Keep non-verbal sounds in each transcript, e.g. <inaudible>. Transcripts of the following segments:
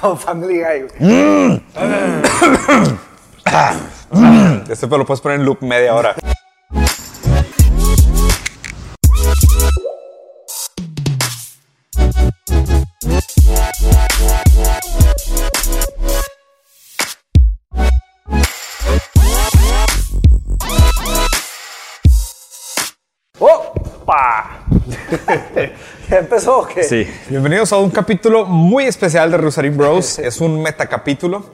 Como Family Guy. Este pero lo puedes poner en loop media hora. Empezó o qué? Sí. Bienvenidos a un capítulo muy especial de Rusarín Bros. es un metacapítulo.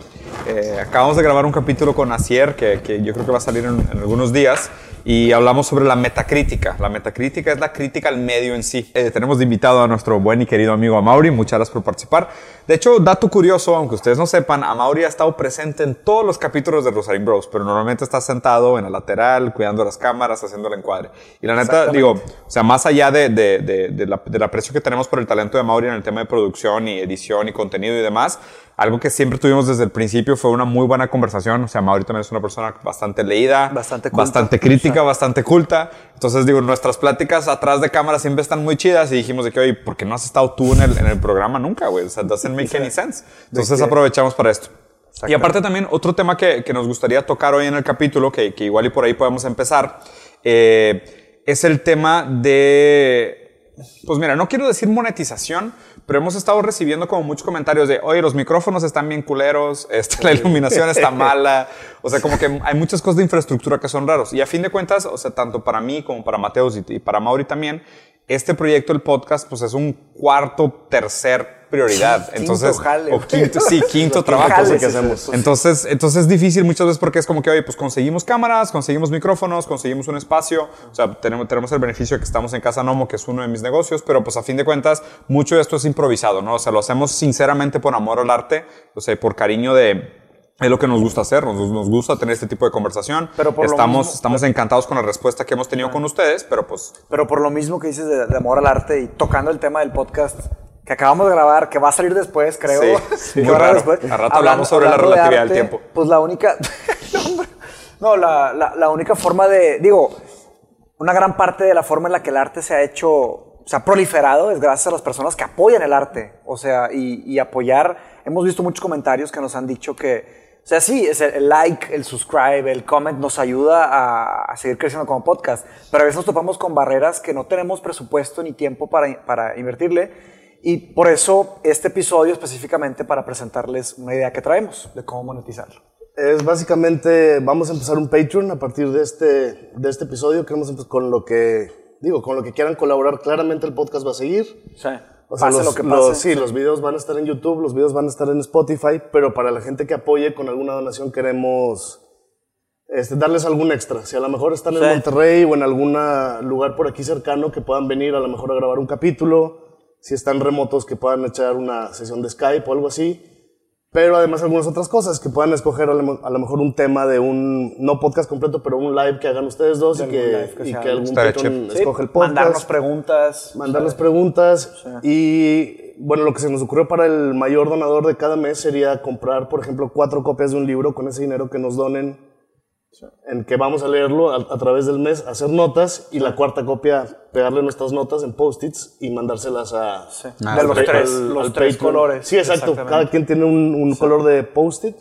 Eh, acabamos de grabar un capítulo con Asier que, que yo creo que va a salir en, en algunos días y hablamos sobre la metacrítica. La metacrítica es la crítica al medio en sí. Eh, tenemos de invitado a nuestro buen y querido amigo Amaury. Muchas gracias por participar. De hecho, dato curioso, aunque ustedes no sepan, Amaury ha estado presente en todos los capítulos de Rosarín Bros, pero normalmente está sentado en la lateral, cuidando las cámaras, haciendo el encuadre. Y la neta, digo, o sea, más allá de, de, de, de la, del aprecio que tenemos por el talento de Amaury en el tema de producción y edición y contenido y demás, algo que siempre tuvimos desde el principio fue una muy buena conversación. O sea, Mauri también es una persona bastante leída, Bastante culta. bastante crítica, bastante culta. Entonces, digo, nuestras pláticas atrás de cámara siempre están muy chidas y dijimos de que, oye, ¿por qué no has estado tú en el, en el programa nunca, güey? O sea, doesn't make any sense. Entonces, aprovechamos para esto. Y aparte también, otro tema que, que nos gustaría tocar hoy en el capítulo, que, que igual y por ahí podemos empezar, eh, es el tema de pues mira, no quiero decir monetización, pero hemos estado recibiendo como muchos comentarios de, oye, los micrófonos están bien culeros, este, la iluminación está <laughs> mala, o sea, como que hay muchas cosas de infraestructura que son raros. Y a fin de cuentas, o sea, tanto para mí como para Mateus y, y para Mauri también, este proyecto, el podcast, pues es un cuarto, tercer prioridad. Quinto Entonces, jale, o quinto, sí, quinto <laughs> trabajo. sea, que es hacemos. Entonces, entonces es difícil muchas veces porque es como que, oye, pues conseguimos cámaras, conseguimos micrófonos, conseguimos un espacio, o sea, tenemos, tenemos el beneficio de que estamos en Casa Nomo, que es uno de mis negocios, pero pues a fin de cuentas, mucho de esto es improvisado, ¿no? O sea, lo hacemos sinceramente por amor al arte, o sea, por cariño de... Es lo que nos gusta hacer, nos, nos gusta tener este tipo de conversación. Pero por lo estamos, mismo- estamos encantados con la respuesta que hemos tenido con ustedes, pero pues Pero por lo mismo que dices de, de amor al arte y tocando el tema del podcast que acabamos de grabar, que va a salir después, creo. Sí, <laughs> sí, que claro. después. A rato hablamos sobre la hablando de relatividad del tiempo. Pues la única. <laughs> No, la, la, la única forma de. Digo, una gran parte de la forma en la que el arte se ha hecho, se ha proliferado es gracias a las personas que apoyan el arte. O sea, y, y apoyar. Hemos visto muchos comentarios que nos han dicho que. O sea, sí, es el, el like, el subscribe, el comment nos ayuda a, a seguir creciendo como podcast. Pero a veces nos topamos con barreras que no tenemos presupuesto ni tiempo para, para invertirle. Y por eso este episodio específicamente para presentarles una idea que traemos de cómo monetizarlo. Es básicamente, vamos a empezar un Patreon a partir de este, de este episodio. Queremos empezar con lo que, digo, con lo que quieran colaborar. Claramente el podcast va a seguir. Sí. O sea, pase los, lo que los- pase. sí, los videos van a estar en YouTube, los videos van a estar en Spotify, pero para la gente que apoye con alguna donación queremos este, darles algún extra. Si a lo mejor están en Sí. Monterrey o en algún lugar por aquí cercano que puedan venir a lo mejor a grabar un capítulo, si están remotos que puedan echar una sesión de Skype o algo así. Pero además algunas otras cosas, que puedan escoger a lo, a lo mejor un tema de un, no podcast completo, pero un live que hagan ustedes dos y que, que y que algún. Sí, escoge el podcast Mandarnos preguntas. mandarles preguntas y bueno, lo que se nos ocurrió para el mayor donador de cada mes sería comprar, por ejemplo, cuatro copias de un libro con ese dinero que nos donen, en que vamos a leerlo a, a través del mes, hacer notas y la cuarta copia pegarle nuestras notas en post-its y mandárselas a... Ah, de los al- tres, al- los al tres colores. Sí, exacto. Cada quien tiene un, un color de post-it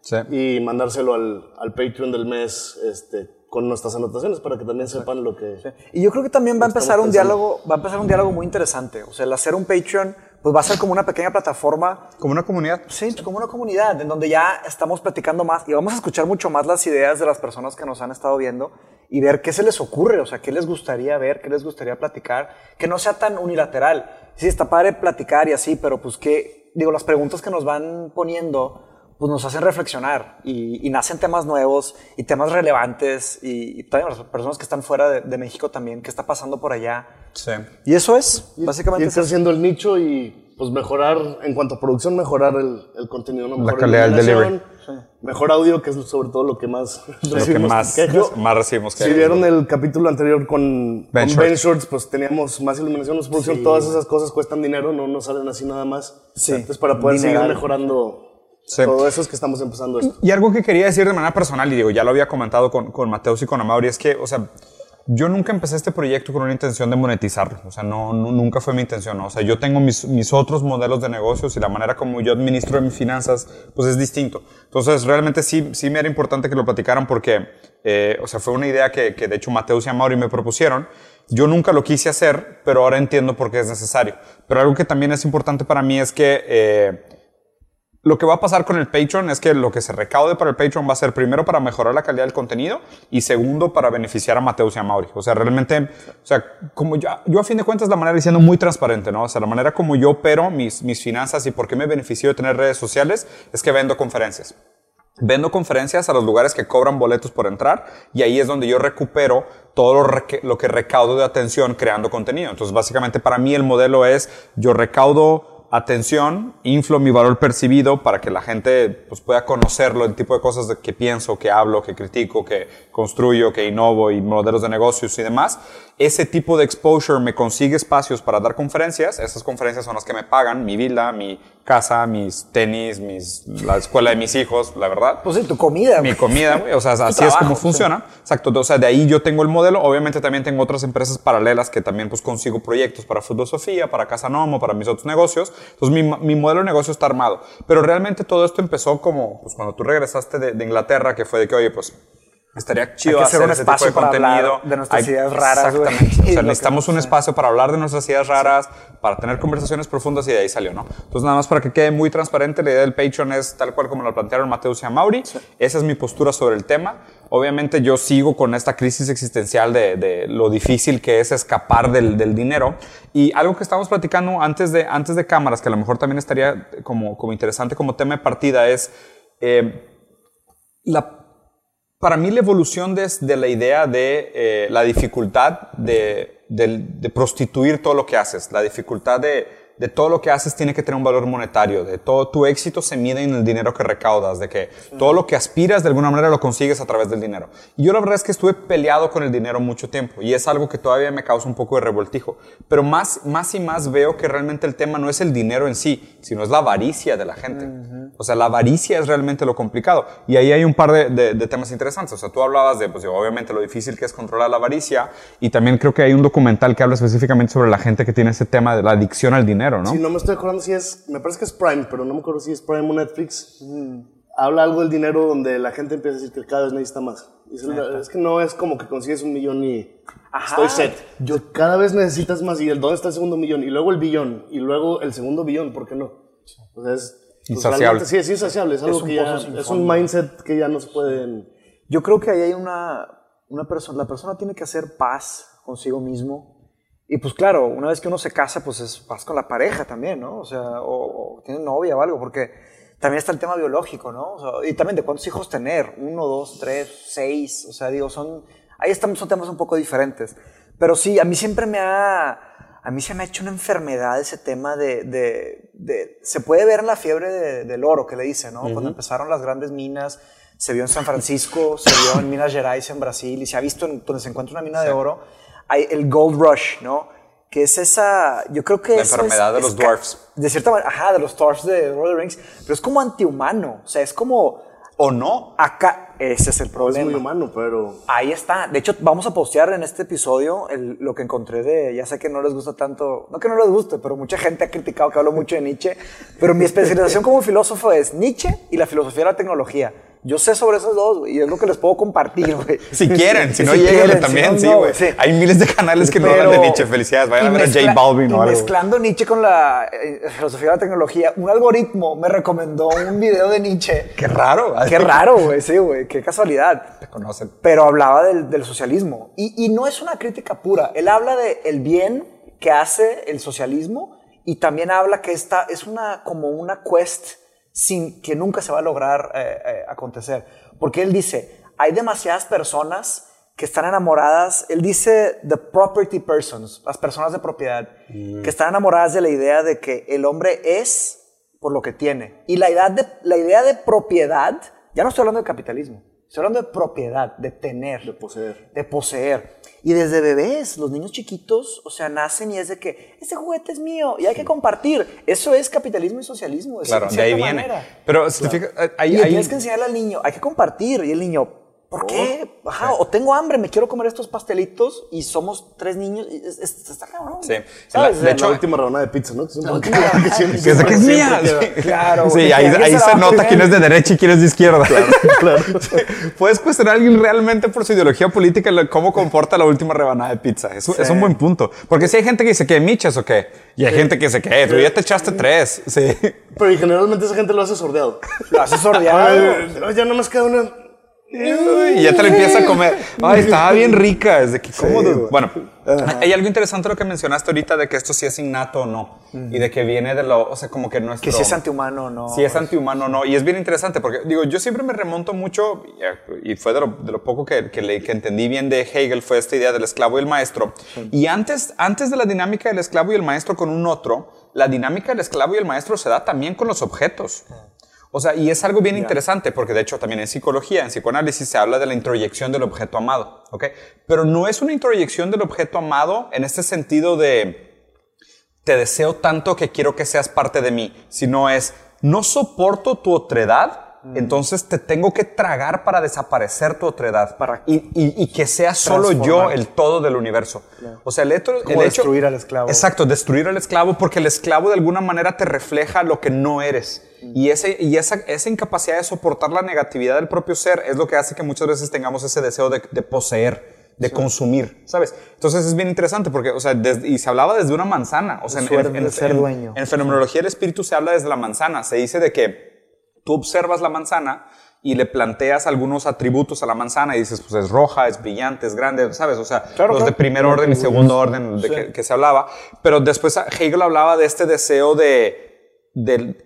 sí. y mandárselo al, al Patreon del mes este, con nuestras anotaciones para que también sepan lo que... Y yo creo que también va a empezar un pensando. diálogo, va a empezar un diálogo muy interesante. O sea, el hacer un Patreon, pues va a ser como una pequeña plataforma como una comunidad. Sí, como una comunidad en donde ya estamos platicando más y vamos a escuchar mucho más las ideas de las personas que nos han estado viendo y ver qué se les ocurre, o sea, qué les gustaría ver, qué les gustaría platicar, que no sea tan unilateral. Sí, está padre platicar y así, pero pues que, digo, las preguntas que nos van poniendo, pues nos hacen reflexionar y, y nacen temas nuevos y temas relevantes y, y también las personas que están fuera de, de México también, qué está pasando por allá. Sí. Y eso es, básicamente. es eso. creciendo el nicho y pues mejorar, en cuanto a producción, mejorar el, el contenido, ¿no? Mejor calidad del delivery. Mejor audio, que es sobre todo lo que más <laughs> Lo que recibimos más, quejas. más recibimos que Si vieron el capítulo anterior con Ben con Shorts. Ben Shorts, pues teníamos más iluminación, más producción, todas esas cosas cuestan dinero, no nos salen así nada más. Sí. Entonces, para poder Dineral. seguir mejorando Sí. todo eso es que estamos empezando esto. Y algo que quería decir de manera personal, y digo, ya lo había comentado con, con Mateus y con Amaury, es que, o sea, yo nunca empecé este proyecto con una intención de monetizarlo. O sea, no, no- nunca fue mi intención. O sea, yo tengo mis, mis otros modelos de negocios y la manera como yo administro mis finanzas, pues es distinto. Entonces, realmente sí, sí me era importante que lo platicaran porque, eh, o sea, fue una idea que, que de hecho Mateus y Amaury me propusieron. Yo nunca lo quise hacer, pero ahora entiendo por qué es necesario. Pero algo que también es importante para mí es que... eh, lo que va a pasar con el Patreon es que lo que se recaude para el Patreon va a ser primero para mejorar la calidad del contenido y segundo para beneficiar a Mateus y a Mauri. O sea, realmente, o sea, como yo, yo a fin de cuentas la manera diciendo muy transparente, ¿no? O sea, la manera como yo opero mis, mis finanzas y por qué me beneficio de tener redes sociales es que vendo conferencias. Vendo conferencias a los lugares que cobran boletos por entrar y ahí es donde yo recupero todo lo, lo que recaudo de atención creando contenido. Entonces, básicamente para mí el modelo es yo recaudo atención, inflo mi valor percibido para que la gente pues, pueda conocerlo, el tipo de cosas de que pienso, que hablo, que critico, que construyo, que innovo y modelos de negocios y demás. Ese tipo de exposure me consigue espacios para dar conferencias. Esas conferencias son las que me pagan mi villa, mi casa, mis tenis, mis, la escuela de mis hijos, la verdad Pues sí, tu comida. mi comida, güey. O sea, así es como sí. funciona. Exacto. O sea, de ahí yo tengo el modelo. Obviamente también tengo otras empresas paralelas que también pues consigo proyectos para Fútbol Sofía, para Casa Nomo, para mis otros negocios. Entonces mi, mi modelo de negocio está armado. Pero realmente todo esto empezó como pues cuando tú regresaste de, de Inglaterra, que fue de que, oye, pues estaría chido hacer hacer un ese tipo espacio de para hablar contenido. de nuestras Hay- ideas raras. Exactamente. O sea, <laughs> necesitamos un espacio para hablar de nuestras ideas raras, para tener conversaciones profundas y de ahí salió, ¿no? Entonces, nada más para que quede muy transparente, la idea del Patreon es tal cual como lo plantearon Mateus y Amauri. Esa es mi postura sobre el tema. Obviamente yo sigo con esta crisis existencial de, de lo difícil que es escapar del, del dinero. Y algo que estábamos platicando antes de, antes de cámaras, que a lo mejor también estaría como, como interesante como tema de partida, es... eh, la para mí la evolución desde la idea de eh, la dificultad de, prostituir todo lo que haces, la dificultad de, de todo lo que haces tiene que tener un valor monetario, de todo tu éxito se mide en el dinero que recaudas, de que todo lo que aspiras de alguna manera lo consigues a través del dinero. Y yo la verdad es que estuve peleado con el dinero mucho tiempo y es algo que todavía me causa un poco de revoltijo. Pero más, más y más veo que realmente el tema no es el dinero en sí, sino es la avaricia de la gente. O sea, la avaricia es realmente lo complicado. Y ahí hay un par de, de- de temas interesantes. O sea, tú hablabas de, pues, obviamente, lo difícil que es controlar la avaricia. Y también creo que hay un documental que habla específicamente sobre la gente que tiene ese tema de la adicción al dinero, ¿no? Sí, no me estoy acordando si es, me parece que es Prime, pero no me acuerdo si es Prime o Netflix. Habla algo del dinero donde la gente empieza a decir que cada vez necesita más. Es, es que no es como que consigues un millón y Ajá. estoy set. Yo cada vez necesitas más y el dónde está el segundo millón y luego el billón y luego el segundo billón, ¿por qué no? O sea, es pues, Insaciable. sí, es insaciable, es algo un que ya es un mindset que ya no se puede Yo creo que ahí hay una, una persona, la persona tiene que hacer paz consigo mismo. Y pues claro, una vez que uno se casa, pues es paz con la pareja también, ¿no? O sea, o, o tiene novia o algo, porque también está el tema biológico, ¿no? O sea, y también de cuántos hijos tener, uno, dos, tres, seis, o sea, digo, son, ahí estamos, son temas un poco diferentes. Pero sí, a mí siempre me ha, a mí se me ha hecho una enfermedad ese tema de, de, de- se puede ver en la fiebre de- del oro que le dice, ¿no? Cuando empezaron las grandes minas, se vio en San Francisco, se vio en Minas Gerais, en Brasil, y se ha visto en donde se encuentra una mina de oro, hay el Gold Rush, ¿no? Que es esa, yo creo que La eso enfermedad es- de los es dwarfs. De cierta manera, ajá, de los dwarfs de Lord of the Rings, pero es como antihumano, o sea, es como ¿O no? acá, ese es el es problema. muy humano, pero Ahí está. De hecho, vamos a postear en este episodio el- lo que encontré de. Ya sé que no les gusta tanto. No que no les guste, pero mucha gente ha criticado que hablo mucho de Nietzsche. Pero mi especialización como filósofo es Nietzsche y la filosofía de la tecnología. Yo sé sobre esos dos, güey, y es lo que les puedo compartir, güey. <laughs> Si quieren, si no, <laughs> Si quieren, también, si sí, no, güey. sí. Hay miles de canales que no hablan de Pero- Nietzsche. Felicidades, vayan a ver a J Balvin o algo. mezclando Nietzsche con la eh, filosofía de la tecnología, un algoritmo me recomendó un video de Nietzsche. <laughs> Qué raro. Qué raro, güey, sí, güey, qué casualidad Te conocen. pero hablaba del, del socialismo. Y, y no es una crítica pura. Él habla de el bien que hace el socialismo y también habla que esta es una, como una quest sin, que nunca se va a lograr eh, eh, acontecer. Porque él dice, hay demasiadas personas que están enamoradas, él dice the property persons, las personas de propiedad, que están enamoradas de la idea de que el hombre es por lo que tiene. Y la idea de, la idea de propiedad, ya no estoy hablando de capitalismo, estoy hablando de propiedad, de tener, de poseer. de poseer. Y desde bebés, los niños chiquitos, o sea, nacen y es de que ese juguete es mío y hay que compartir. Eso es capitalismo y socialismo. Claro, de ahí cierta viene. manera. Pero si te fijas, ahí, y ahí- tienes que enseñarle al niño, hay que compartir. Y el niño, ¿Por qué? Ajá, o tengo hambre, me quiero comer estos pastelitos y somos tres niños. y es- es- está cabrón. Sí. ¿Sabes? De De hecho, la última rebanada de pizza, ¿no? Que es una última <laughs> que siempre- es que mía. Sí. Claro, Sí, ahí, ¿Quién ahí se la nota quién es de derecha y quién es de izquierda. Claro. <laughs> Puedes cuestionar a alguien realmente por su ideología política, cómo comporta la última rebanada de pizza. Es, un- es un buen punto. Porque si hay gente que dice que michas o qué, y hay gente que dice que tú ya te echaste tres. Sí. Pero y generalmente esa gente lo hace sordeado. Lo haces sordeado. <laughs> Ya no más queda una. Y ya te la empieza a comer. Ay, estaba bien rica. Es de que, ¿cómo güey. Bueno, hay algo interesante lo que mencionaste ahorita de que esto sí es innato o no. Y de que viene de lo, o sea, como que nuestro... Que si es antihumano o no. Si es antihumano o no. Y es bien interesante porque, digo, yo siempre me remonto mucho, y fue de lo, de lo poco que, que, le- que entendí bien de Hegel, fue esta idea del esclavo y el maestro. Y antes, antes de la dinámica del esclavo y el maestro con un otro, la dinámica del esclavo y el maestro se da también con los objetos. O sea, y es algo bien interesante porque de hecho también en psicología, en psicoanálisis se habla de la introyección del objeto amado, ¿ok? Pero no es una introyección del objeto amado en este sentido de te deseo tanto que quiero que seas parte de mí, sino es no soporto tu otredad, entonces te tengo que tragar para desaparecer tu otredad Para y, y- y que sea solo yo el todo del universo. O sea, el hecho, el hecho- destruir al esclavo. Exacto, destruir al esclavo porque el esclavo de alguna manera te refleja lo que no eres. Y, ese, y esa, esa incapacidad de soportar la negatividad del propio ser es lo que hace que muchas veces tengamos ese deseo de, de poseer, de consumir, ¿sabes? Entonces es bien interesante porque, o sea, des- y se hablaba desde una manzana. O sea, en, en- de ser en- dueño. en fenomenología del espíritu se habla desde la manzana. Se dice de que tú observas la manzana y le planteas algunos atributos a la manzana y dices, pues es roja, es brillante, es grande, ¿sabes? O sea, Claro, los de claro. primer orden y segundo orden de que, que se hablaba. Pero después Hegel hablaba de este deseo de, de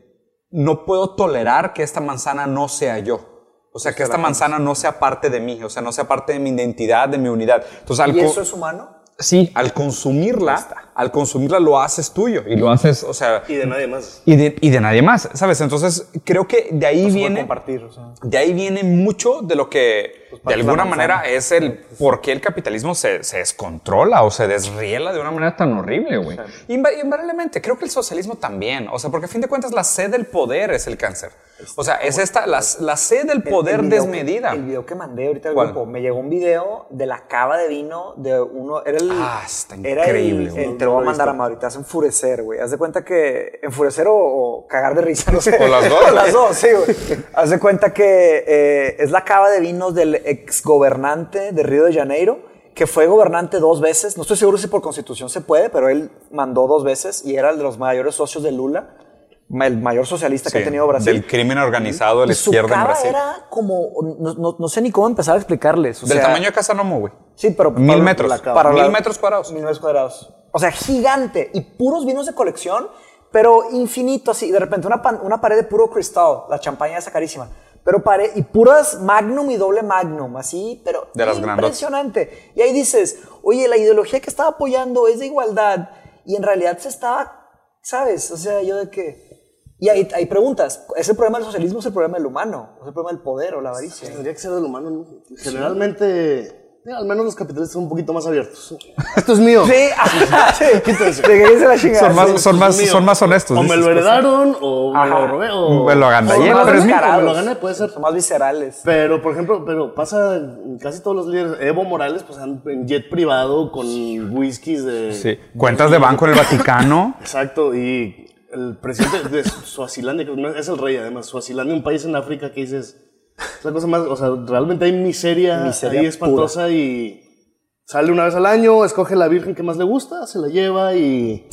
no puedo tolerar que esta manzana no sea yo. O sea, que esta manzana no sea parte de mí, o sea, no sea parte de mi identidad, de mi unidad. Entonces, ¿Y eso es humano? Sí, al consumirla, al consumirla lo haces tuyo y lo haces, o sea, Y de nadie más. y de, y de nadie más, ¿sabes? Entonces, creo que de ahí Puede viene, compartir, o sea. de ahí viene mucho de lo que, de parte de alguna manera, es el por qué el capitalismo se, se descontrola o se desriela de una manera tan horrible, güey. Inva- Invariablemente, creo que el socialismo también, o sea, porque a fin de cuentas la sed del poder es el cáncer. O sea, es esta, la, la sed del poder El video desmedida. El video que mandé ahorita al ¿Cuál? grupo, me llegó un video de la cava de vino de uno. Era el. Ah, está era increíble, el- el- te lo voy a mandar a Mauro, te a enfurecer, güey. Haz de cuenta que. Enfurecer o, o cagar de risa, <laughs> no sé. O las dos. O las dos, sí, güey. Haz de cuenta que eh, es la cava de vinos del exgobernante de Río de Janeiro, que fue gobernante dos veces. No estoy seguro si por constitución se puede, pero él mandó dos veces y era el de los mayores socios de Lula. El mayor socialista que ha tenido Brasil. Del crimen organizado de la Y su izquierda en Brasil. era como, no, no- no sé ni cómo empezar a explicarles. o Del sea, tamaño de Casa Nomo, güey. Sí, pero Mil para- metros. cava. Mil la- metros cuadrados. Mil metros cuadrados. O sea, gigante. Y puros vinos de colección, pero infinito así. De repente una, pan- una pared de puro cristal. La champaña esa carísima. Pero pared, y puras magnum y doble magnum, así, pero De las impresionante. Y ahí dices, oye, la ideología que estaba apoyando es de igualdad. Y en realidad se estaba, ¿sabes? O sea, yo de que... Y ahí hay preguntas. ¿Es el problema del socialismo o es el problema del humano? ¿O es el problema del poder o la avaricia? Tendría que ser del humano, ¿no? Generalmente, eh, al menos los capitalistas son un poquito más abiertos. <laughs> Esto es mío. Sí, sí. <laughs> Se la chingada. Son más, sí. son más, son más honestos. O me lo heredaron, o me Ajá. lo robé, o... Me lo gané o pero es mío. Me lo gané, puede ser. Son más viscerales. Pero, por ejemplo, pero pasa en casi todos los líderes. Evo Morales, pues, en jet privado con whiskies de... Sí. Cuentas de banco en el Vaticano. <laughs> Exacto, y el presidente de Suazilandia, que es el rey además, Suazilandia, un país en África que dices, es la cosa más, o sea, realmente hay miseria, Miseria ahí espantosa y sale una vez al año, escoge la virgen que más le gusta, se la lleva y...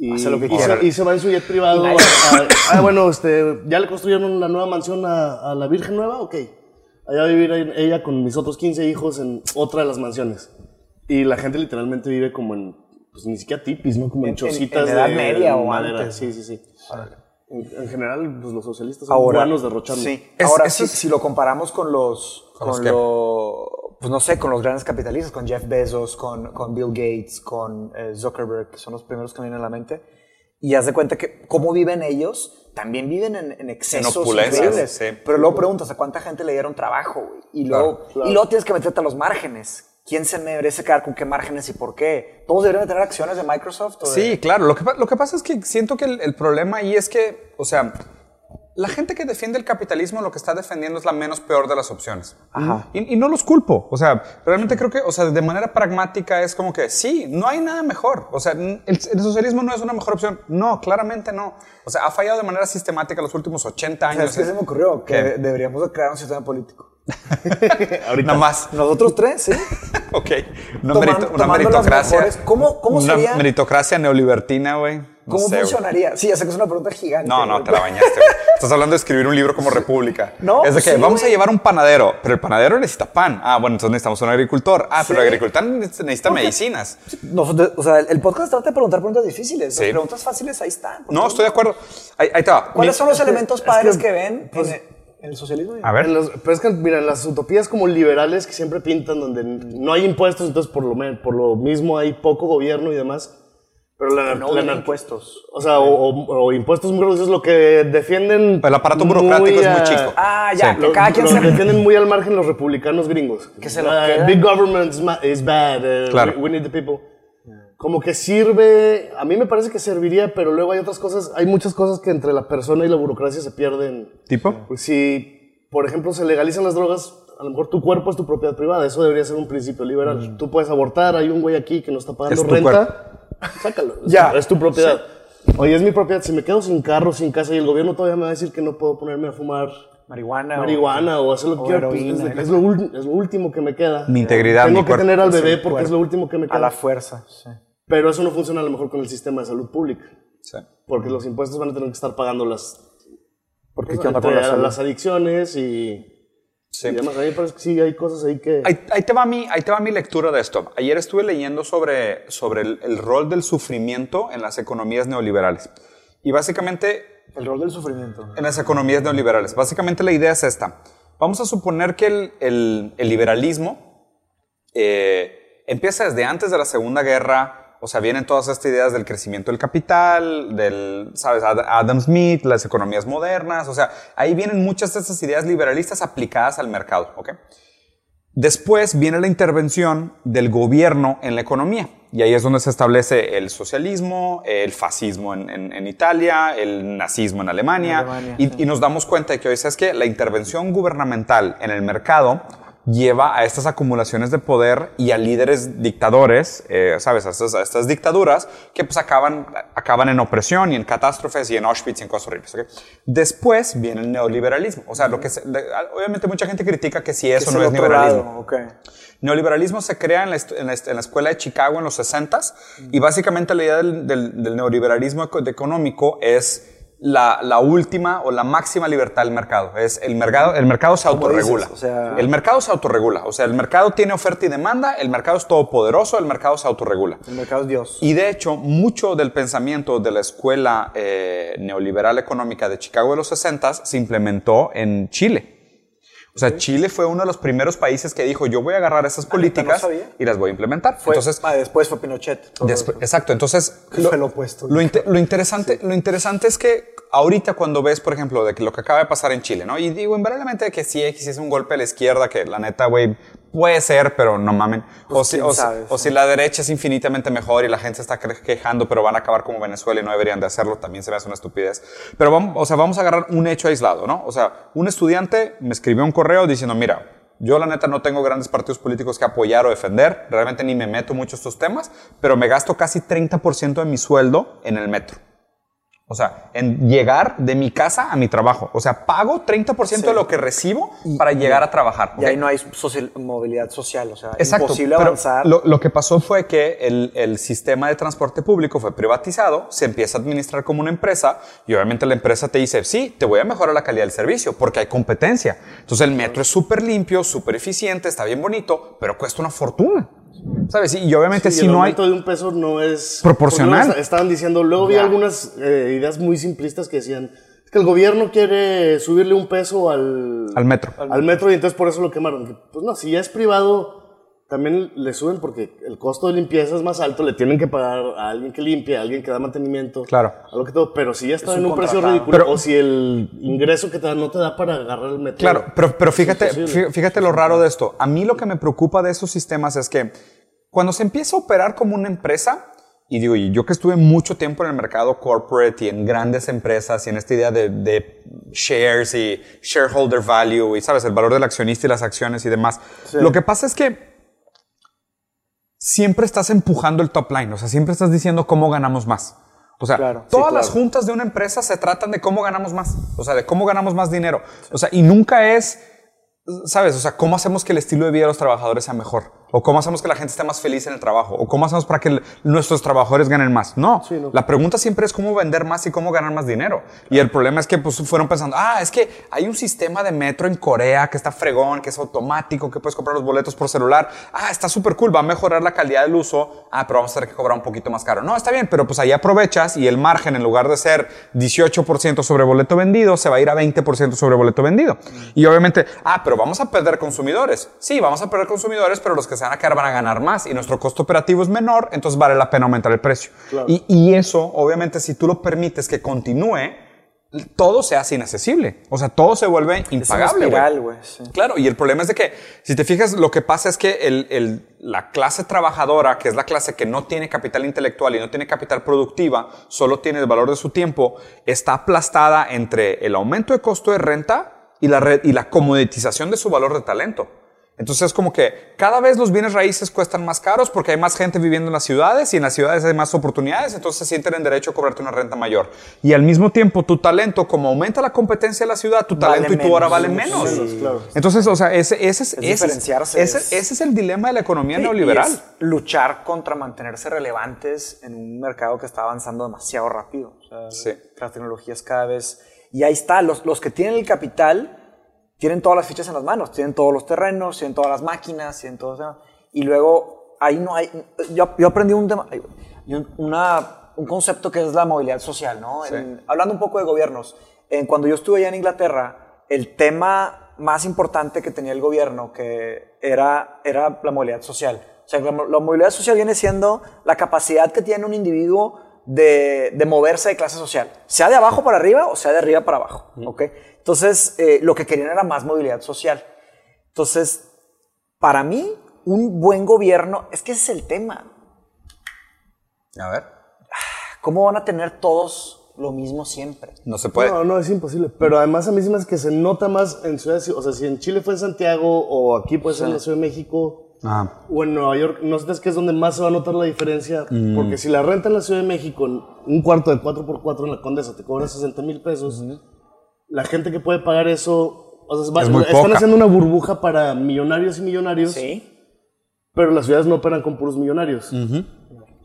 Y, Hace lo que y se, y se va en su jet privado. Y a- a- ah, bueno, este, ya le construyeron la nueva mansión a, a la Virgen Nueva, ok. Allá va a vivir ella con mis otros 15 hijos en otra de las mansiones. Y la gente literalmente vive como en, pues ni siquiera tipis, ¿no? Como en, En- en- chocitas en Edad de Media o madera. antes. Sí, sí, sí. En, en general, pues los socialistas son Ahora, buenos derrochando. Sí. Es- Ahora, eso si, es- si lo comparamos con los. ¿Con Con, los lo- Pues no sé, con los grandes capitalistas, con Jeff Bezos, con, con Bill Gates, con eh, Zuckerberg, que son los primeros que me vienen a la mente. Y haz de cuenta que cómo viven ellos, también viven en, en excesos opulencias, increíbles. sí. Pero luego preguntas a cuánta gente le dieron trabajo, güey. Y luego, claro. y luego tienes que meterte a los márgenes. ¿Quién se merece quedar con qué márgenes y por qué? ¿Todos deberían de tener acciones de Microsoft? o de- Sí, claro. Lo que, pa- lo que pasa es que siento que el, el problema ahí es que, o sea, la gente que defiende el capitalismo lo que está defendiendo es la menos peor de las opciones. Ajá. Y, y no los culpo. O sea, realmente creo que, o sea, de manera pragmática es como que sí, no hay nada mejor. O sea, el, el socialismo no es una mejor opción. No, claramente no. O sea, ha fallado de manera sistemática los últimos 80 años. ¿Sabes qué se me ocurrió? Que ¿Qué? deberíamos de crear un sistema político. <laughs> Ahorita. Nada más. Nosotros tres, ¿sí? <laughs> Ok. Una, Tomando- merito- una meritocracia. ¿Cómo- cómo una sería? meritocracia neolibertina, güey. No ¿Cómo güey. funcionaría? Sí, ya sé que es una pregunta gigante. No, no, güey. te la bañaste, güey. <laughs> Estás hablando de escribir un libro como República. No, Es de pues que sí, vamos a llevar un panadero, pero el panadero necesita pan. Ah, bueno, entonces necesitamos un agricultor. Ah, pero el agricultor necesita medicinas. Nosotros- o sea, el podcast trata de preguntar preguntas difíciles. Sí. Las preguntas fáciles ahí están. No, estoy de acuerdo. Ahí, ahí te va. ¿Cuáles Mi- son los elementos es padres que, que, ven pues, en, el, socialismo? A ver. Los- pero es que, mira, las utopías como liberales que siempre pintan, donde no hay impuestos, entonces por lo, por lo mismo hay poco gobierno y demás. Pero la, No la impuestos. O sea, o, o- o impuestos muy reducidos, lo que defienden. El aparato burocrático es muy chico. Ah, ya, Sí. que Lo, cada quien lo se... defienden muy al margen los republicanos gringos. Que se lo quedan. Big government is, bad. eh, Claro. we, we need the people. Como que sirve, a mí me parece que serviría, pero luego hay otras cosas, hay muchas cosas que entre la persona y la burocracia se pierden. ¿Tipo? Pues si, por ejemplo, se legalizan las drogas, a lo mejor tu cuerpo es tu propiedad privada. Eso debería ser un principio liberal. Tú puedes abortar, hay un güey aquí que no está pagando Es tu renta. Sácalo. Es Ya. tu- Es tu propiedad. Oye, es mi propiedad. Si me quedo sin carro, sin casa y el gobierno todavía me va a decir que no puedo ponerme a fumar Marihuana. o- marihuana o, hacer lo que o quiera, pues, es, es lo, ul- es lo último que me queda. Mi integridad, Tengo mi que cuerpo. tener al bebé Sí, porque cuerpo. es lo último que me A queda. la fuerza, sí. Pero eso no funciona a lo mejor con el sistema de salud pública. Sí. Porque los impuestos van a tener que estar pagando las, Porque pues, ¿qué onda con la salud? las adicciones y, Sí. y demás. A mí me parece que sí hay cosas ahí que... Ahí, ahí te va mi, ahí te va mi lectura de esto. Ayer estuve leyendo sobre, sobre el, el rol del sufrimiento en las economías neoliberales. Y básicamente, El rol del sufrimiento. en las economías neoliberales, básicamente la idea es esta. Vamos a suponer que el, el- el liberalismo eh, empieza desde antes de la Segunda Guerra. O sea, vienen todas estas ideas del crecimiento del capital, del, ¿sabes? Ad- Adam Smith, las economías modernas. O sea, ahí vienen muchas de estas ideas liberalistas aplicadas al mercado, ¿ok? Después viene la intervención del gobierno en la economía. Y ahí es donde se establece el socialismo, el fascismo en, en- en Italia, el nazismo en Alemania. En Alemania, y, y nos damos cuenta de que hoy es que la intervención gubernamental en el mercado lleva a estas acumulaciones de poder y a líderes dictadores, eh, ¿sabes? A estas, a estas dictaduras que pues acaban, acaban en opresión y en catástrofes y en Auschwitz y en cosas horribles. ¿ok? Después viene el neoliberalismo. O sea, lo que se- obviamente mucha gente critica que si eso Es no es neoliberalismo. lado, ok. Neoliberalismo se crea en la, en la en la escuela de Chicago en los 60s y básicamente la idea del, del- del neoliberalismo económico es la, la última o la máxima libertad del mercado. Es el mercado, el mercado se dices, autorregula. o sea- el mercado se autorregula. O sea, el mercado tiene oferta y demanda, el mercado es todopoderoso, el mercado se autorregula. El mercado es Dios. Y de hecho, mucho del pensamiento de la escuela eh, neoliberal económica de Chicago de los 60 se implementó en Chile. O sea, Chile fue uno de los primeros países que dijo, yo voy a agarrar esas políticas y las voy a implementar. Fue, Entonces, ah, después fue Pinochet. después- exacto. Entonces, Fue lo opuesto. Lo, inte- lo interesante, lo interesante es que ahorita cuando ves, por ejemplo, de que lo que acaba de pasar en Chile, ¿no? Y digo, invariablemente que sí, X es un golpe a la izquierda, que la neta, güey, puede ser, pero no mamen. o, Pues, si, o, si- sabe, o sí. si la derecha es infinitamente mejor y la gente se está quejando, pero van a acabar como Venezuela y no deberían de hacerlo, también se me hace una estupidez. Pero vamos, o sea, vamos a agarrar un hecho aislado, ¿no? O sea, un estudiante me escribió un correo diciendo, mira, yo la neta no tengo grandes partidos políticos que apoyar o defender, realmente ni me meto mucho en estos temas, pero me gasto casi 30% de mi sueldo en el metro. O sea, en llegar de mi casa a mi trabajo. O sea, pago 30% de lo que recibo para llegar a trabajar. Y ahí no hay social- movilidad social, o sea, Exacto. imposible avanzar. Lo, lo que pasó fue que el, el sistema de transporte público fue privatizado, se empieza a administrar como una empresa y obviamente la empresa te dice, sí, te voy a mejorar la calidad del servicio porque hay competencia. Entonces el metro es súper limpio, súper eficiente, está bien bonito, pero cuesta una fortuna. ¿Sabes? Y obviamente si el no hay... aumento de un peso no es Proporcional. Estaban diciendo, luego vi algunas eh, ideas muy simplistas que decían es que el gobierno quiere subirle un peso al, Al metro. al metro y entonces por eso lo quemaron. Que, Pues no, si ya es privado, también le suben porque el costo de limpieza es más alto, le tienen que pagar a alguien que limpie, a alguien que da mantenimiento. Claro. A lo que todo, pero si ya está un en un precio contratado. ridículo Pero- o si el ingreso que te da no te da para agarrar el metro. Claro, pero, pero fíjate, fíjate lo raro de esto. A mí lo que me preocupa de esos sistemas es que cuando se empieza a operar como una empresa, y digo, yo que estuve mucho tiempo en el mercado corporate y en grandes empresas y en esta idea de, de shares y shareholder value y, ¿sabes? El valor del accionista y las acciones y demás. Lo que pasa es que siempre estás empujando el top line, o sea, siempre estás diciendo cómo ganamos más. O sea, Claro, sí, todas las juntas de una empresa se tratan de cómo ganamos más, o sea, de cómo ganamos más dinero. O sea, y nunca es, ¿sabes? O sea, cómo hacemos que el estilo de vida de los trabajadores sea mejor, o cómo hacemos que la gente esté más feliz en el trabajo, o cómo hacemos para que nuestros trabajadores ganen más. No, Sí, no. la pregunta siempre es cómo vender más y cómo ganar más dinero. Y el problema es que pues fueron pensando, ah, es que hay un sistema de metro en Corea que está fregón, que es automático, que puedes comprar los boletos por celular. Ah, está súper cool, va a mejorar la calidad del uso. Ah, pero vamos a tener que cobrar un poquito más caro. No, está bien, pero pues ahí aprovechas y el margen en lugar de ser 18% sobre boleto vendido, se va a ir a 20% sobre boleto vendido. Y obviamente, ah, pero vamos a perder consumidores. Sí, vamos a perder consumidores, pero los que se van a quedar van a ganar más y nuestro costo operativo es menor, entonces vale la pena aumentar el precio. Y, y eso, obviamente, si tú lo permites que continúe, todo se hace inaccesible. O sea, todo se vuelve Es impagable. güey. espiral, sí. Claro, y el problema es de que, si te fijas, lo que pasa es que el- el- la clase trabajadora, que es la clase que no tiene capital intelectual y no tiene capital productiva, solo tiene el valor de su tiempo, está aplastada entre el aumento de costo de renta y la, red, y la comoditización de su valor de talento. Entonces es como que cada vez los bienes raíces cuestan más caros porque hay más gente viviendo en las ciudades y en las ciudades hay más oportunidades, entonces se sienten en derecho a cobrarte una renta mayor. Y al mismo tiempo tu talento, como aumenta la competencia de la ciudad, tu Vale talento y tu hora valen menos. claro. Entonces, o sea, ese, ese, es, ese, diferenciarse, ese- es- ese es el dilema de la economía Sí, neoliberal. es luchar contra mantenerse relevantes en un mercado que está avanzando demasiado rápido. O sea, Sí. Las tecnologías cada vez... Y ahí está, los, los que tienen el capital tienen todas las fichas en las manos, tienen todos los terrenos, tienen todas las máquinas, tienen todo eso. Y luego, ahí no hay... Yo, yo aprendí un tema, una, un concepto que es la movilidad social, ¿no? En- hablando un poco de gobiernos, en, cuando yo estuve allá en Inglaterra, el tema más importante que tenía el gobierno que era, era la movilidad social. O sea, la, la movilidad social viene siendo la capacidad que tiene un individuo de, de moverse de clase social, sea de abajo para arriba o sea de arriba para abajo. ¿ok? Entonces, eh, lo que querían era más movilidad social. Entonces, para mí, un buen gobierno, es que ese es el tema. A ver. ¿Cómo van a tener todos lo mismo siempre? No se puede. No, no, es imposible. Pero además a mí se me hace que se nota más en ciudades, o sea, si en Chile fue en Santiago o aquí puede ser en la Ciudad de México Ajá. o en Nueva York, no sé que es donde más se va a notar la diferencia. Porque si la renta en la Ciudad de México, en un cuarto de 4x4 en la Condesa te cobra 60 mil pesos, la gente que puede pagar eso, o sea, va- Es muy están poca. haciendo una burbuja para millonarios y millonarios, Sí. pero las ciudades no operan con puros millonarios.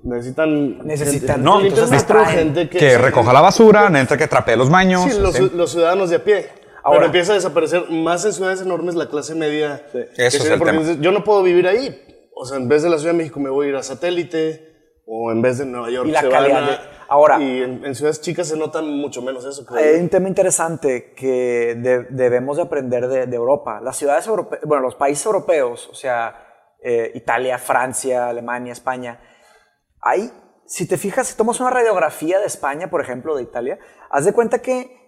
Necesitan- Necesitan, gente- no, entonces gente que, Que recoja la basura, entre que trapee los baños. Sí, los, sí. los ciudadanos de a pie. Ahora- Pero empieza a desaparecer más en ciudades enormes la clase media. Eso es el porque tema. dices, Yo no puedo vivir ahí. O sea, en vez de la Ciudad de México me voy a ir a satélite. O en vez de Nueva York Y la se van calidad a- de- ahora- Y en, en ciudades chicas se nota mucho menos eso. creo Hay un tema interesante que de- debemos de aprender de, de Europa. Las ciudades europeas, bueno, los países europeos, o sea, eh, Italia, Francia, Alemania, España, hay, si te fijas, si tomas una radiografía de España, por ejemplo, de Italia, haz de cuenta que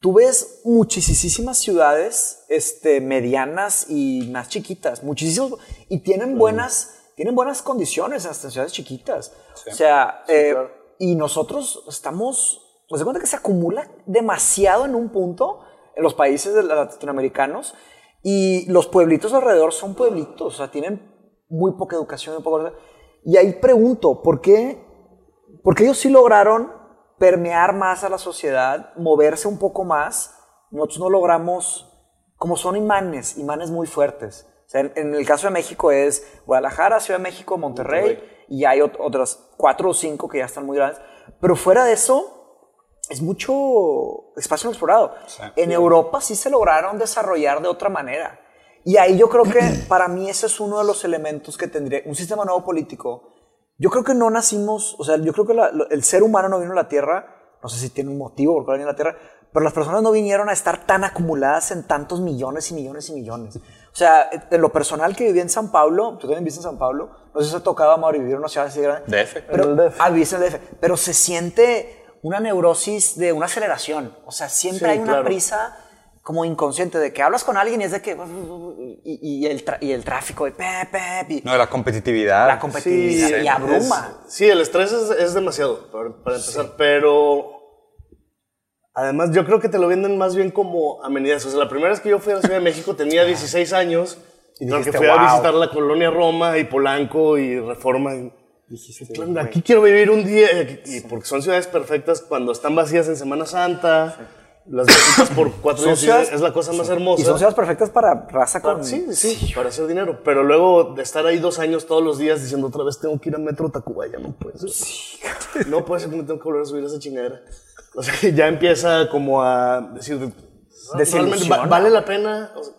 tú ves muchísimas ciudades este, medianas y más chiquitas, muchísimos, y tienen buenas, tienen buenas condiciones hasta ciudades chiquitas. O sea, eh, claro. Y nosotros estamos, nos de cuenta que se acumula demasiado en un punto en los países latinoamericanos y los pueblitos alrededor son pueblitos, o sea, tienen muy poca educación, muy poca... Y ahí pregunto, ¿por qué, ¿por qué ellos sí lograron permear más a la sociedad, moverse un poco más? Nosotros no logramos, como son imanes, imanes muy fuertes. O sea, en, en el caso de México es Guadalajara, Ciudad de México, Monterrey, y hay ot- otras cuatro o cinco que ya están muy grandes. Pero fuera de eso, es mucho espacio no explorado. En Europa sí se lograron desarrollar de otra manera. Y ahí yo creo que <clears throat> para mí ese es uno de los elementos que tendría un sistema nuevo político. Yo creo que no nacimos, o sea, yo creo que la- el ser humano no vino a la Tierra, no sé si tiene un motivo por cual vino a la Tierra, pero las personas no vinieron a estar tan acumuladas en tantos millones y millones y millones. O sea, en lo personal que viví en San Pablo, tú también viviste en San Pablo, no sé si te ha tocado, Amor, vivir en una ciudad así grande. DF. Pero, el DF. Ah, viviste en el DF. Pero se siente una neurosis de una aceleración. O sea, siempre Sí, hay una claro. prisa como inconsciente de que hablas con alguien y es de que y, y el, tra- y el tráfico de pep, pep, y No, la competitividad. la competitividad Sí, y abruma. es- sí, el estrés es, es demasiado, para, para empezar, pero además yo creo que te lo venden más bien como amenidades. O sea, la primera vez que yo fui a la Ciudad de México tenía 16 años y que dijiste, fui a visitar la colonia Roma y Polanco y Reforma. y- Aquí quiero vivir un día, y porque son ciudades perfectas cuando están vacías en Semana Santa, las visitas por cuatro días ciudades- es la cosa más hermosa. Y son ciudades perfectas para raza Para- con... sí, sí, sí, para hacer dinero. Pero luego de estar ahí dos años todos los días diciendo otra vez tengo que ir a Metro Tacubaya, no puede ser. No puede ser que me tengo que volver a subir a esa chingadera. O sea, que ya empieza como a decir, realmente Desilusiona. va- vale la pena. O sea,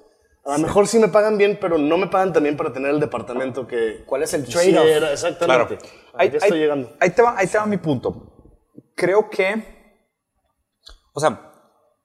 a lo mejor sí me pagan bien, pero no me pagan también para tener el departamento que. ¿Cuál es el trade-off? Exactamente. Ahí, ya estoy llegando. Ahí te, va, ahí te va mi punto. Creo que, o sea,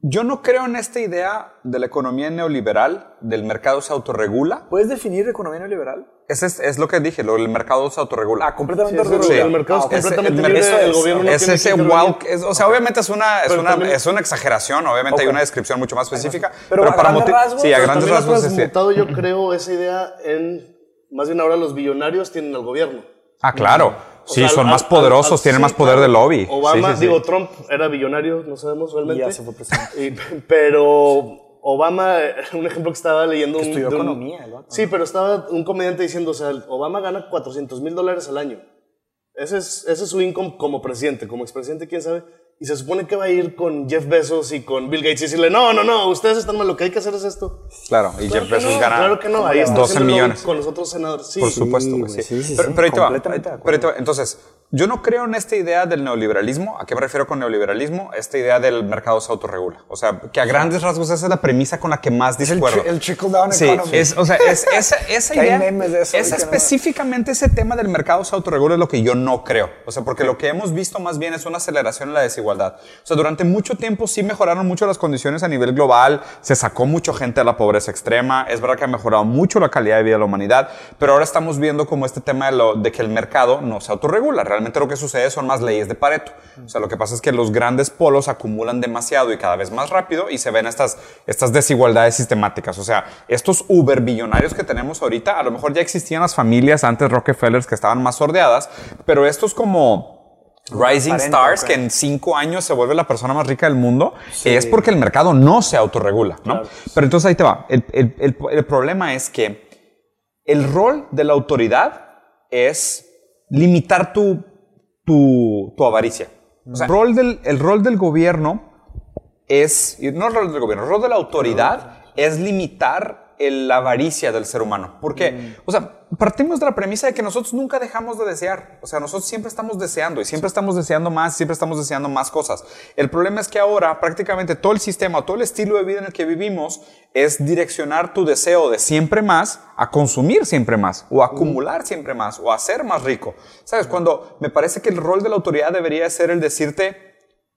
yo no creo en esta idea de la economía neoliberal, del mercado se autorregula. ¿Puedes definir economía neoliberal? Ese es, es lo que dije, lo, el mercado se autorregula. Ah, completamente Sí, es el- mercado Ah, es completamente el- libre, eso el es- gobierno no es tiene ese wow, es- o sea, obviamente es una, es Pero una, también- es una exageración, obviamente hay una descripción mucho más específica. Pero a grandes moti- rasgos, sí, a pero grandes has rasgos. es- transmutado, yo creo, esa idea en. Más bien ahora los billonarios tienen al gobierno. Ah, claro. O Sí, sea, son al- más al- poderosos, al- tienen sí, más poder claro. de lobby. Obama, Sí, sí, sí. digo, Trump era billonario, no sabemos realmente. Y ya se fue presidente. Y- pero Obama, <laughs> un ejemplo que estaba leyendo. un- estudió un- economía, el vato. Sí, pero estaba un comediante diciendo, o sea, Obama gana 400 mil dólares al año. Ese es, ese es su income como presidente, como expresidente, quién sabe. Y se supone que va a ir con Jeff Bezos y con Bill Gates y decirle, no, no, no, ustedes están mal, lo que hay que hacer es esto. Claro, y Claro Jeff Bezos no, gana Claro que no, ahí está 12 haciendo lobby millones. con los otros senadores. Sí, Por supuesto, Sí, sí. sí, sí, pero, sí, pero ahí te va, pero ahí te va. Entonces, yo no creo en esta idea del neoliberalismo. ¿A qué me refiero con neoliberalismo? Esta idea del mercado se autorregula. O sea, que a grandes rasgos esa es la premisa con la que más discuerdo. el trickle down Sí, economy. es, o sea, es, esa, <laughs> esa idea, es que no- específicamente ese tema del mercado se autorregula es lo que yo no creo. O sea, porque lo que hemos visto más bien es una aceleración en la desigualdad. O sea, durante mucho tiempo sí mejoraron mucho las condiciones a nivel global, se sacó mucho gente de la pobreza extrema, es verdad que ha mejorado mucho la calidad de vida de la humanidad, pero ahora estamos viendo como este tema de, lo- de que el mercado no se autorregula. Realmente lo que sucede son más leyes de Pareto. O sea, lo que pasa es que los grandes polos acumulan demasiado y cada vez más rápido y se ven estas, estas desigualdades sistemáticas. O sea, estos uber billonarios que tenemos ahorita, a lo mejor ya existían las familias antes Rockefellers que estaban más sordeadas, pero estos como Rising Aparenta, Stars, ok. que en cinco años se vuelve la persona más rica del mundo, es porque el mercado no se autorregula, ¿no? Pero entonces ahí te va. El, el- el- el problema es que el rol de la autoridad es limitar tu, tu, tu avaricia. O sea, el rol del, el rol del gobierno es, no el rol del gobierno, el rol de la autoridad es limitar el- la avaricia del ser humano. Porque, o sea, partimos de la premisa de que nosotros nunca dejamos de desear. O sea, nosotros siempre estamos deseando y siempre estamos deseando más, siempre estamos deseando más cosas. El problema es que ahora prácticamente todo el sistema, todo el estilo de vida en el que vivimos es direccionar tu deseo de siempre más a consumir siempre más o a acumular siempre más o a ser más rico. ¿Sabes? Cuando me parece que el rol de la autoridad debería ser el decirte,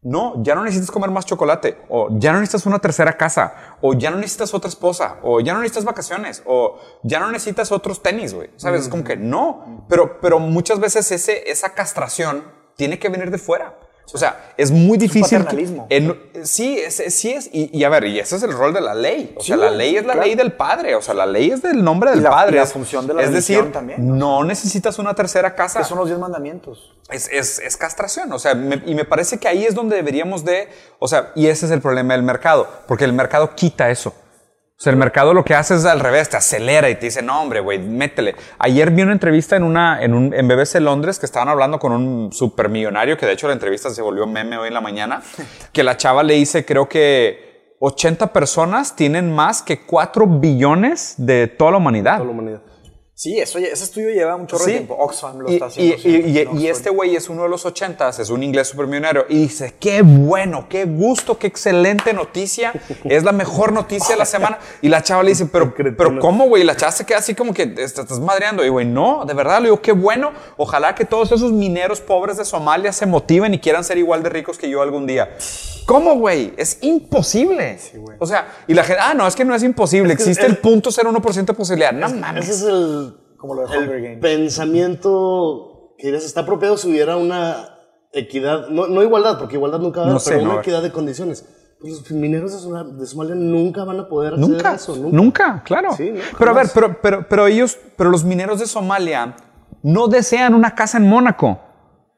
no, ya no necesitas comer más chocolate, o ya no necesitas una tercera casa, o ya no necesitas otra esposa, o ya no necesitas vacaciones, o ya no necesitas otros tenis, güey. ¿Sabes? Es como que no. Pero, pero muchas veces ese, esa castración tiene que venir de fuera. O sea, es muy difícil. que- paternalismo. en- sí, es, es- sí es. Y, y a ver, y ese es el rol de la ley. O sea, la ley es la claro. ley del padre. O sea, la ley es del nombre del la- padre. y la Es- función de la Es decir, también, no necesitas una tercera casa Que son los diez mandamientos. es, es, es castración. O sea, me- y me parece que ahí es donde deberíamos de, o sea, y ese es el problema del mercado, porque el mercado quita eso. O sea, el mercado lo que hace es al revés, te acelera y te dice, no, hombre, güey, métele. Ayer vi una entrevista en una, en un, en BBC Londres que estaban hablando con un supermillonario, que de hecho la entrevista se volvió meme hoy en la mañana, <laughs> que la chava le dice, creo que 80 personas tienen más que 4 billones de toda la humanidad. Toda la humanidad. Sí, eso, ese estudio lleva chorro Sí. tiempo. Oxfam lo y, está haciendo. y- sí, y- este güey es uno de los ochentas, es un inglés supermillonario y dice, qué bueno, qué gusto, qué excelente noticia, es la mejor noticia de la semana. Y la chava le dice, pero, <laughs> pero ¿cómo, güey? Y la chava se queda así como que te estás madreando. Y güey, no, de verdad, le digo, qué bueno, ojalá que todos esos mineros pobres de Somalia se motiven y quieran ser igual de ricos que yo algún día. ¿Cómo, güey? Es imposible. o sea, y la gente, ah, no, es que no es imposible, existe el punto 0.1% de posibilidad. No mames. Ese es el, Como lo de el Hunger Games. pensamiento que dirías, está apropiado si hubiera una equidad, no, no igualdad, porque igualdad nunca va a haber, No sé, pero una equidad de condiciones. pues los mineros de Somalia, nunca van a poder acceder Nunca, eso. nunca, claro. Sí, no, pero a ver, pero, pero, pero ellos, pero los mineros de Somalia no desean una casa en Mónaco.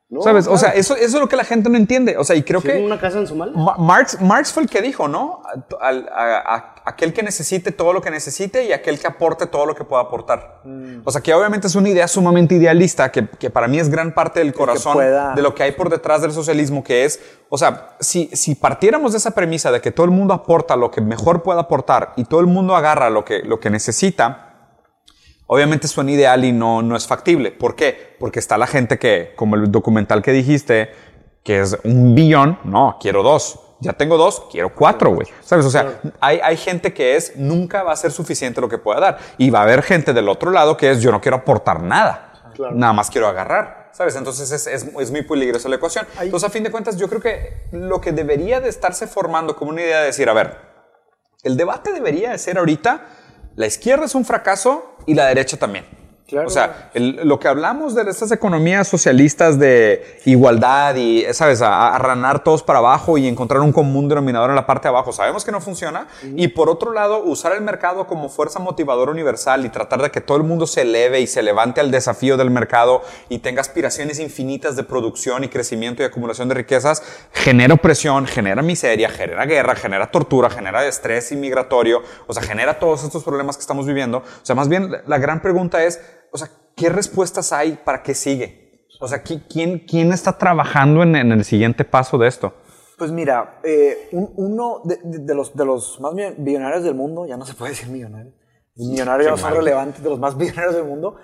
No, ¿Sabes? O claro. sea, eso, eso es lo que la gente no entiende. O sea, y creo ¿Tienen que una casa en Somalia? Ma- Marx, Marx fue el que dijo, ¿no? Al- a- a- aquel que necesite todo lo que necesite y aquel que aporte todo lo que pueda aportar. Mm. O sea, que obviamente es una idea sumamente idealista, que, que para mí es gran parte del corazón de lo que hay por detrás del socialismo, que es, o sea, si, si partiéramos de esa premisa de que todo el mundo aporta lo que mejor pueda aportar y todo el mundo agarra lo que, lo que necesita, Obviamente suena ideal y no, no es factible. ¿Por qué? Porque está la gente que, como el documental que dijiste, que es un billón, no, quiero dos. Ya tengo dos, quiero cuatro, güey. ¿Sabes? O sea, hay, hay gente que es, nunca va a ser suficiente lo que pueda dar. Y va a haber gente del otro lado que es, yo no quiero aportar nada. Claro. Nada más quiero agarrar. ¿Sabes? Entonces es, es, es muy peligrosa la ecuación. Entonces, a fin de cuentas, yo creo que lo que debería de estarse formando como una idea de decir, a ver, el debate debería de ser ahorita, la izquierda es un fracaso y la derecha también. Claro. O sea, el- lo que hablamos de estas economías socialistas de igualdad y, ¿sabes?, a, a ranar todos para abajo y encontrar un común denominador en la parte de abajo, sabemos que no funciona. Y por otro lado, usar el mercado como fuerza motivadora universal y tratar de que todo el mundo se eleve y se levante al desafío del mercado y tenga aspiraciones infinitas de producción y crecimiento y acumulación de riquezas, genera opresión, genera miseria, genera guerra, genera tortura, genera estrés inmigratorio, o sea, genera todos estos problemas que estamos viviendo. O sea, más bien la gran pregunta es, o sea, ¿qué respuestas hay para qué sigue? O sea, ¿qui- ¿quién, quién está trabajando en, en el siguiente paso de esto? Pues mira, eh, un- uno de, de- de los, de los más mi- billonarios del mundo, ya no se puede decir millonario, millonarios ya no son relevantes, de los más <laughs> billonarios del mundo,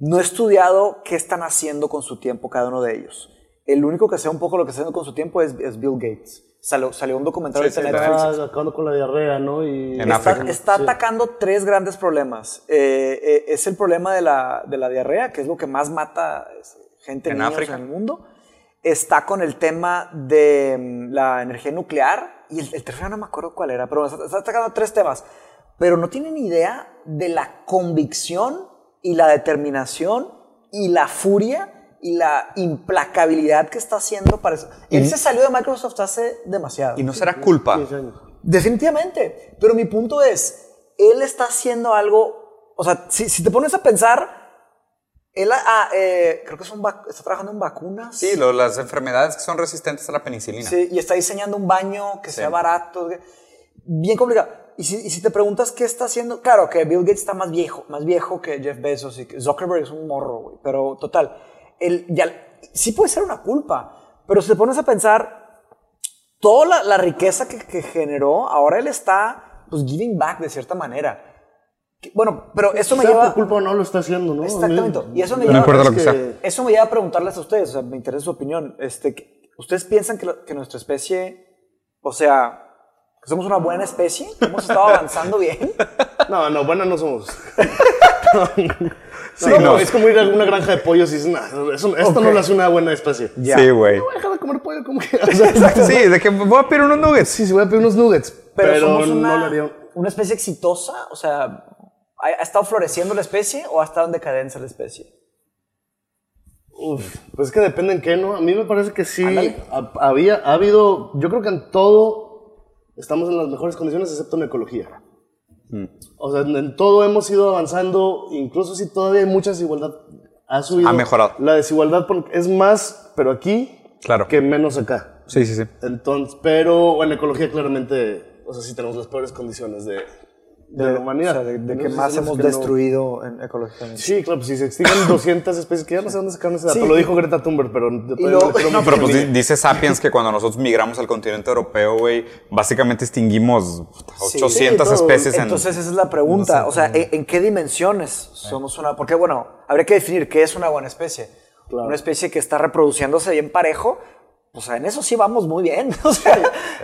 no he estudiado qué están haciendo con su tiempo cada uno de ellos. El único que sé un poco lo que está haciendo con su tiempo es, es Bill Gates. Salió, salió un documental Sí, Netflix. Está acabando con la diarrea, ¿no? Y En está, África. está atacando tres grandes problemas. Eh, eh, es el problema de la, de la diarrea, que es lo que más mata gente En niños África. en el mundo. Está con el tema de mm, la energía nuclear. Y el, el tercero no me acuerdo cuál era, pero está, está atacando tres temas. Pero no tienen idea de la convicción y la determinación y la furia y la implacabilidad que está haciendo para eso. Él se salió de Microsoft hace demasiado. Y no será culpa. 15 años. Definitivamente. Pero mi punto es, él está haciendo algo, o sea, si, si te pones a pensar, él ah, eh, creo que es un vac- está trabajando en vacunas. Sí, lo- las enfermedades que son resistentes a la penicilina. Sí, y está diseñando un baño que sea barato. Bien complicado. Y si, y si te preguntas qué está haciendo, claro que Bill Gates está más viejo, más viejo que Jeff Bezos y que Zuckerberg es un morro, güey. Pero total, él ya, sí puede ser una culpa. Pero si te pones a pensar, toda la, la riqueza que, que generó, ahora él está, pues, giving back de cierta manera. Que- Bueno, pero eso me Sea lleva... por culpa o no lo está haciendo, ¿no? Exactamente. Y eso me No lleva, es que sea. eso me lleva a preguntarles a ustedes, o sea, me interesa su opinión. Este, que- ¿Ustedes piensan que, lo- que nuestra especie, o sea, que somos una buena especie? ¿Que ¿Hemos estado avanzando bien? <laughs> No, no, buena no somos. <laughs> Sí, no, no. Es como ir a una granja de pollos y dices, nah, eso, esto no lo hace una buena especie. Ya. Sí, güey. Deja de comer pollo como que. <laughs> o sea, Sí, de que voy a pedir unos nuggets. sí, sí, voy a pedir unos nuggets. Pero, Pero, somos no una, haría. una especie exitosa, o sea, ¿ha, ha estado floreciendo la especie o ha estado en decadencia la especie? Uf, pues es que depende en qué, ¿no? A mí me parece que sí. Ha- había, ha habido. Yo creo que en todo estamos en las mejores condiciones, excepto en ecología. O sea, en, en todo hemos ido avanzando, incluso si todavía hay mucha desigualdad. Ha subido. Ha mejorado. La desigualdad es más, pero aquí, Claro. que menos acá. Sí, sí, sí. Entonces, pero en ecología claramente, o sea, sí tenemos las peores condiciones de, de la humanidad. O sea, de, de que más hemos que no- destruido en, ecológicamente. Sí, claro, pues si se extinguen <coughs> 200 especies, que ya no sé dónde sacaron ese dato, Sí, lo dijo Greta Thunberg, pero yo todavía creo No, mucho pero a pues dice Sapiens que cuando nosotros migramos al continente europeo, güey, básicamente extinguimos Sí. 800 Sí, todo. especies en... Entonces esa es la pregunta, o sea, ¿en, en qué dimensiones somos una? Porque bueno, habría que definir qué es una buena especie. Claro. Una especie que está reproduciéndose bien parejo, o sea, en eso sí vamos muy bien. <laughs> O sea,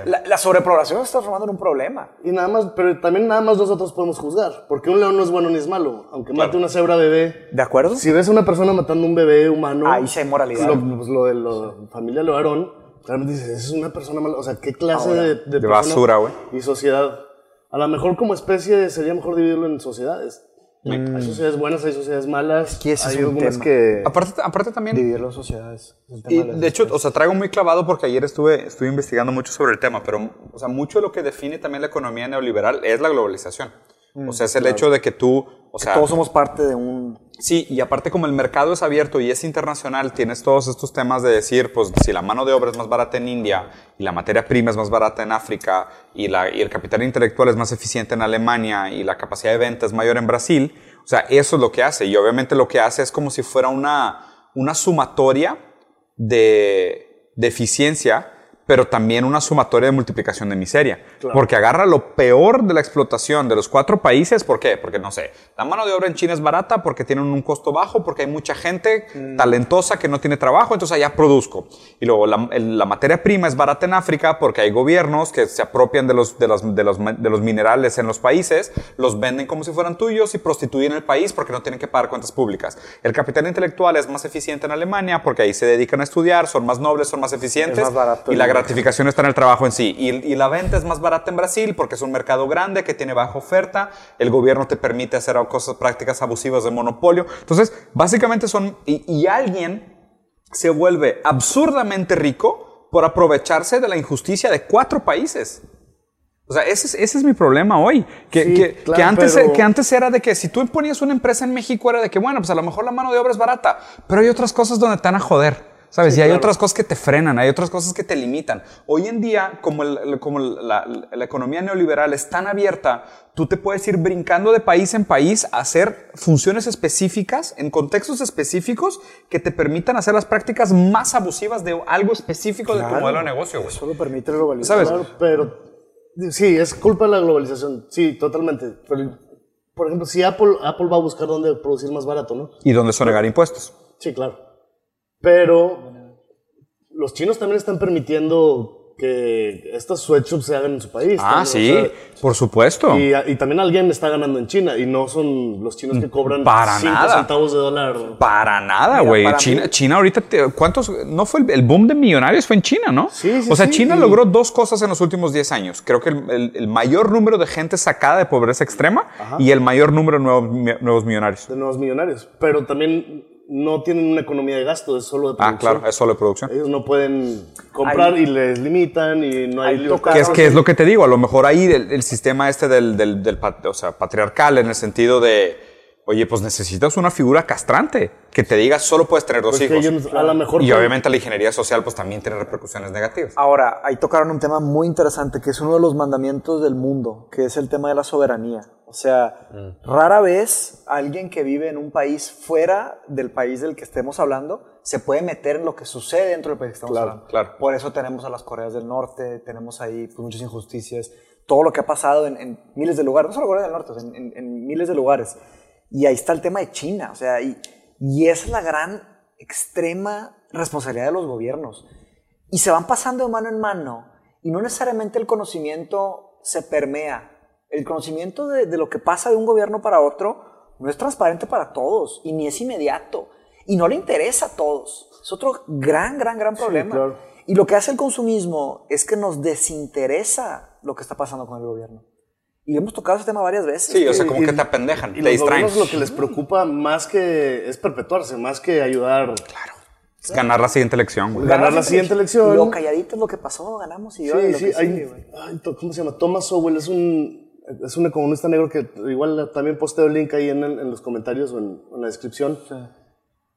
la, la sobrepoblación está transformando en un problema. Y nada más, pero también nada más nosotros podemos juzgar, porque un león no es bueno ni es malo, aunque mate una cebra bebé. ¿De acuerdo? Si ves a una persona matando un bebé humano, Ahí sí hay moralidad. Lo, pues, lo de la familia Loarón, claramente dices, "Esa es una persona mala. O sea, ¿qué clase Ahora, de, de persona basura, güey. Y sociedad. A lo mejor como especie sería mejor dividirlo en sociedades. Hay sociedades buenas, hay sociedades malas. que ese es hay un algunas tema. que. Aparte, aparte también, Dividir las sociedades. el tema Y las de hecho, o sea, traigo muy clavado porque ayer estuve, estuve investigando mucho sobre el tema, pero, o sea, mucho de lo que define también la economía neoliberal es la globalización. o sea, es el hecho de que tú, o sea, Todos somos parte de un... sí, y aparte como el mercado es abierto y es internacional, tienes todos estos temas de decir, pues, si la mano de obra es más barata en India y la materia prima es más barata en África y, la, y el capital intelectual es más eficiente en Alemania y la capacidad de venta es mayor en Brasil, o sea, eso es lo que hace. Y obviamente lo que hace es como si fuera una, una sumatoria de, de eficiencia, pero también una sumatoria de multiplicación de miseria. Porque agarra lo peor de la explotación de los cuatro países. ¿Por qué? Porque, no sé, la mano de obra en China es barata porque tienen un costo bajo, porque hay mucha gente talentosa que no tiene trabajo, entonces allá produzco. Y luego la, la materia prima es barata en África porque hay gobiernos que se apropian de los, de, los, de, los, de los minerales en los países, los venden como si fueran tuyos y prostituyen el país porque no tienen que pagar cuentas públicas. El capital intelectual es más eficiente en Alemania porque ahí se dedican a estudiar, son más nobles, son más eficientes. más barato y la gratificación está en el trabajo en sí. Y, y la venta es más barata en Brasil porque es un mercado grande que tiene baja oferta. El gobierno te permite hacer cosas, prácticas abusivas de monopolio. Entonces, básicamente son. Y, y alguien se vuelve absurdamente rico por aprovecharse de la injusticia de cuatro países. O sea, ese es, ese es mi problema hoy. Que, Sí, que- claro, que antes, pero- que antes era de que si tú ponías una empresa en México era de que, bueno, pues a lo mejor la mano de obra es barata, pero hay otras cosas donde te van a joder. ¿Sabes? y hay otras cosas que te frenan, hay otras cosas que te limitan. Hoy en día, como, el- el- como la, la economía neoliberal es tan abierta, tú te puedes ir brincando de país en país a hacer funciones específicas, en contextos específicos, que te permitan hacer las prácticas más abusivas de algo específico de tu modelo de negocio. güey. Solo permite la globalización. ¿Sabes? Pero sí, es culpa de la globalización. Sí, totalmente. Pero, por ejemplo, si Apple, Apple va a buscar dónde producir más barato, ¿no? Y donde sonegar impuestos. Sí, claro. Pero los chinos también están permitiendo que estos sweatshops se hagan en su país. Ah, también, sí, o sea, por supuesto. y, y también alguien está ganando en China y no son los chinos que cobran Para 5 nada. centavos de dólar. Para nada, güey. China, mí- China ahorita, te- ¿cuántos? No fue el, el boom de millonarios fue en China, ¿no? Sí, sí, O sea, sí, China logró dos cosas en los últimos 10 años. Creo que el, el- el mayor número de gente sacada de pobreza extrema y el mayor número de nuevos, nuevos millonarios. de nuevos millonarios. Pero también no tienen una economía de gasto, es solo de Ah, producción. claro, es solo de producción. Ellos no pueden comprar y les limitan y no hay libertad. Que es, que es lo que te digo, a lo mejor ahí el, el sistema este del, del, del pat- o sea, patriarcal en el sentido de, oye, pues necesitas una figura castrante que te diga solo puedes tener dos Pues hijos. ellos a lo mejor y obviamente la ingeniería social pues también tiene repercusiones negativas. Ahora, ahí tocaron un tema muy interesante, que es uno de los mandamientos del mundo, que es el tema de la soberanía. O sea, rara vez alguien que vive en un país fuera del país del que estemos hablando se puede meter en lo que sucede dentro del país que estamos Claro, hablando. claro. Por eso tenemos a las Coreas del Norte, tenemos ahí pues, muchas injusticias, todo lo que ha pasado en, en miles de lugares, no solo Corea del Norte, en, en- en miles de lugares. Y ahí está el tema de China, o sea, y, y esa es la gran, extrema responsabilidad de los gobiernos y se van pasando de mano en mano y no necesariamente el conocimiento se permea. El conocimiento de, de lo que pasa de un gobierno para otro no es transparente para todos y ni es inmediato y no le interesa a todos. Es otro gran, gran, gran problema. claro. Y lo que hace el consumismo es que nos desinteresa lo que está pasando con el gobierno. Y hemos tocado ese tema varias veces. Sí, o sea, como y- que te apendejan, Y te los distraen. lo que les preocupa más que es perpetuarse, más que ayudar. Claro. Es ganar la siguiente elección, güey. Ganar la siguiente elección. Lo calladito es lo que pasó, ganamos y yo Sí, lo sí, que hay- sigue, güey. ay, ¿cómo se llama? Thomas Sowell es un, es un economista negro que igual también posteo el link ahí en, el- en los comentarios o en, en la descripción.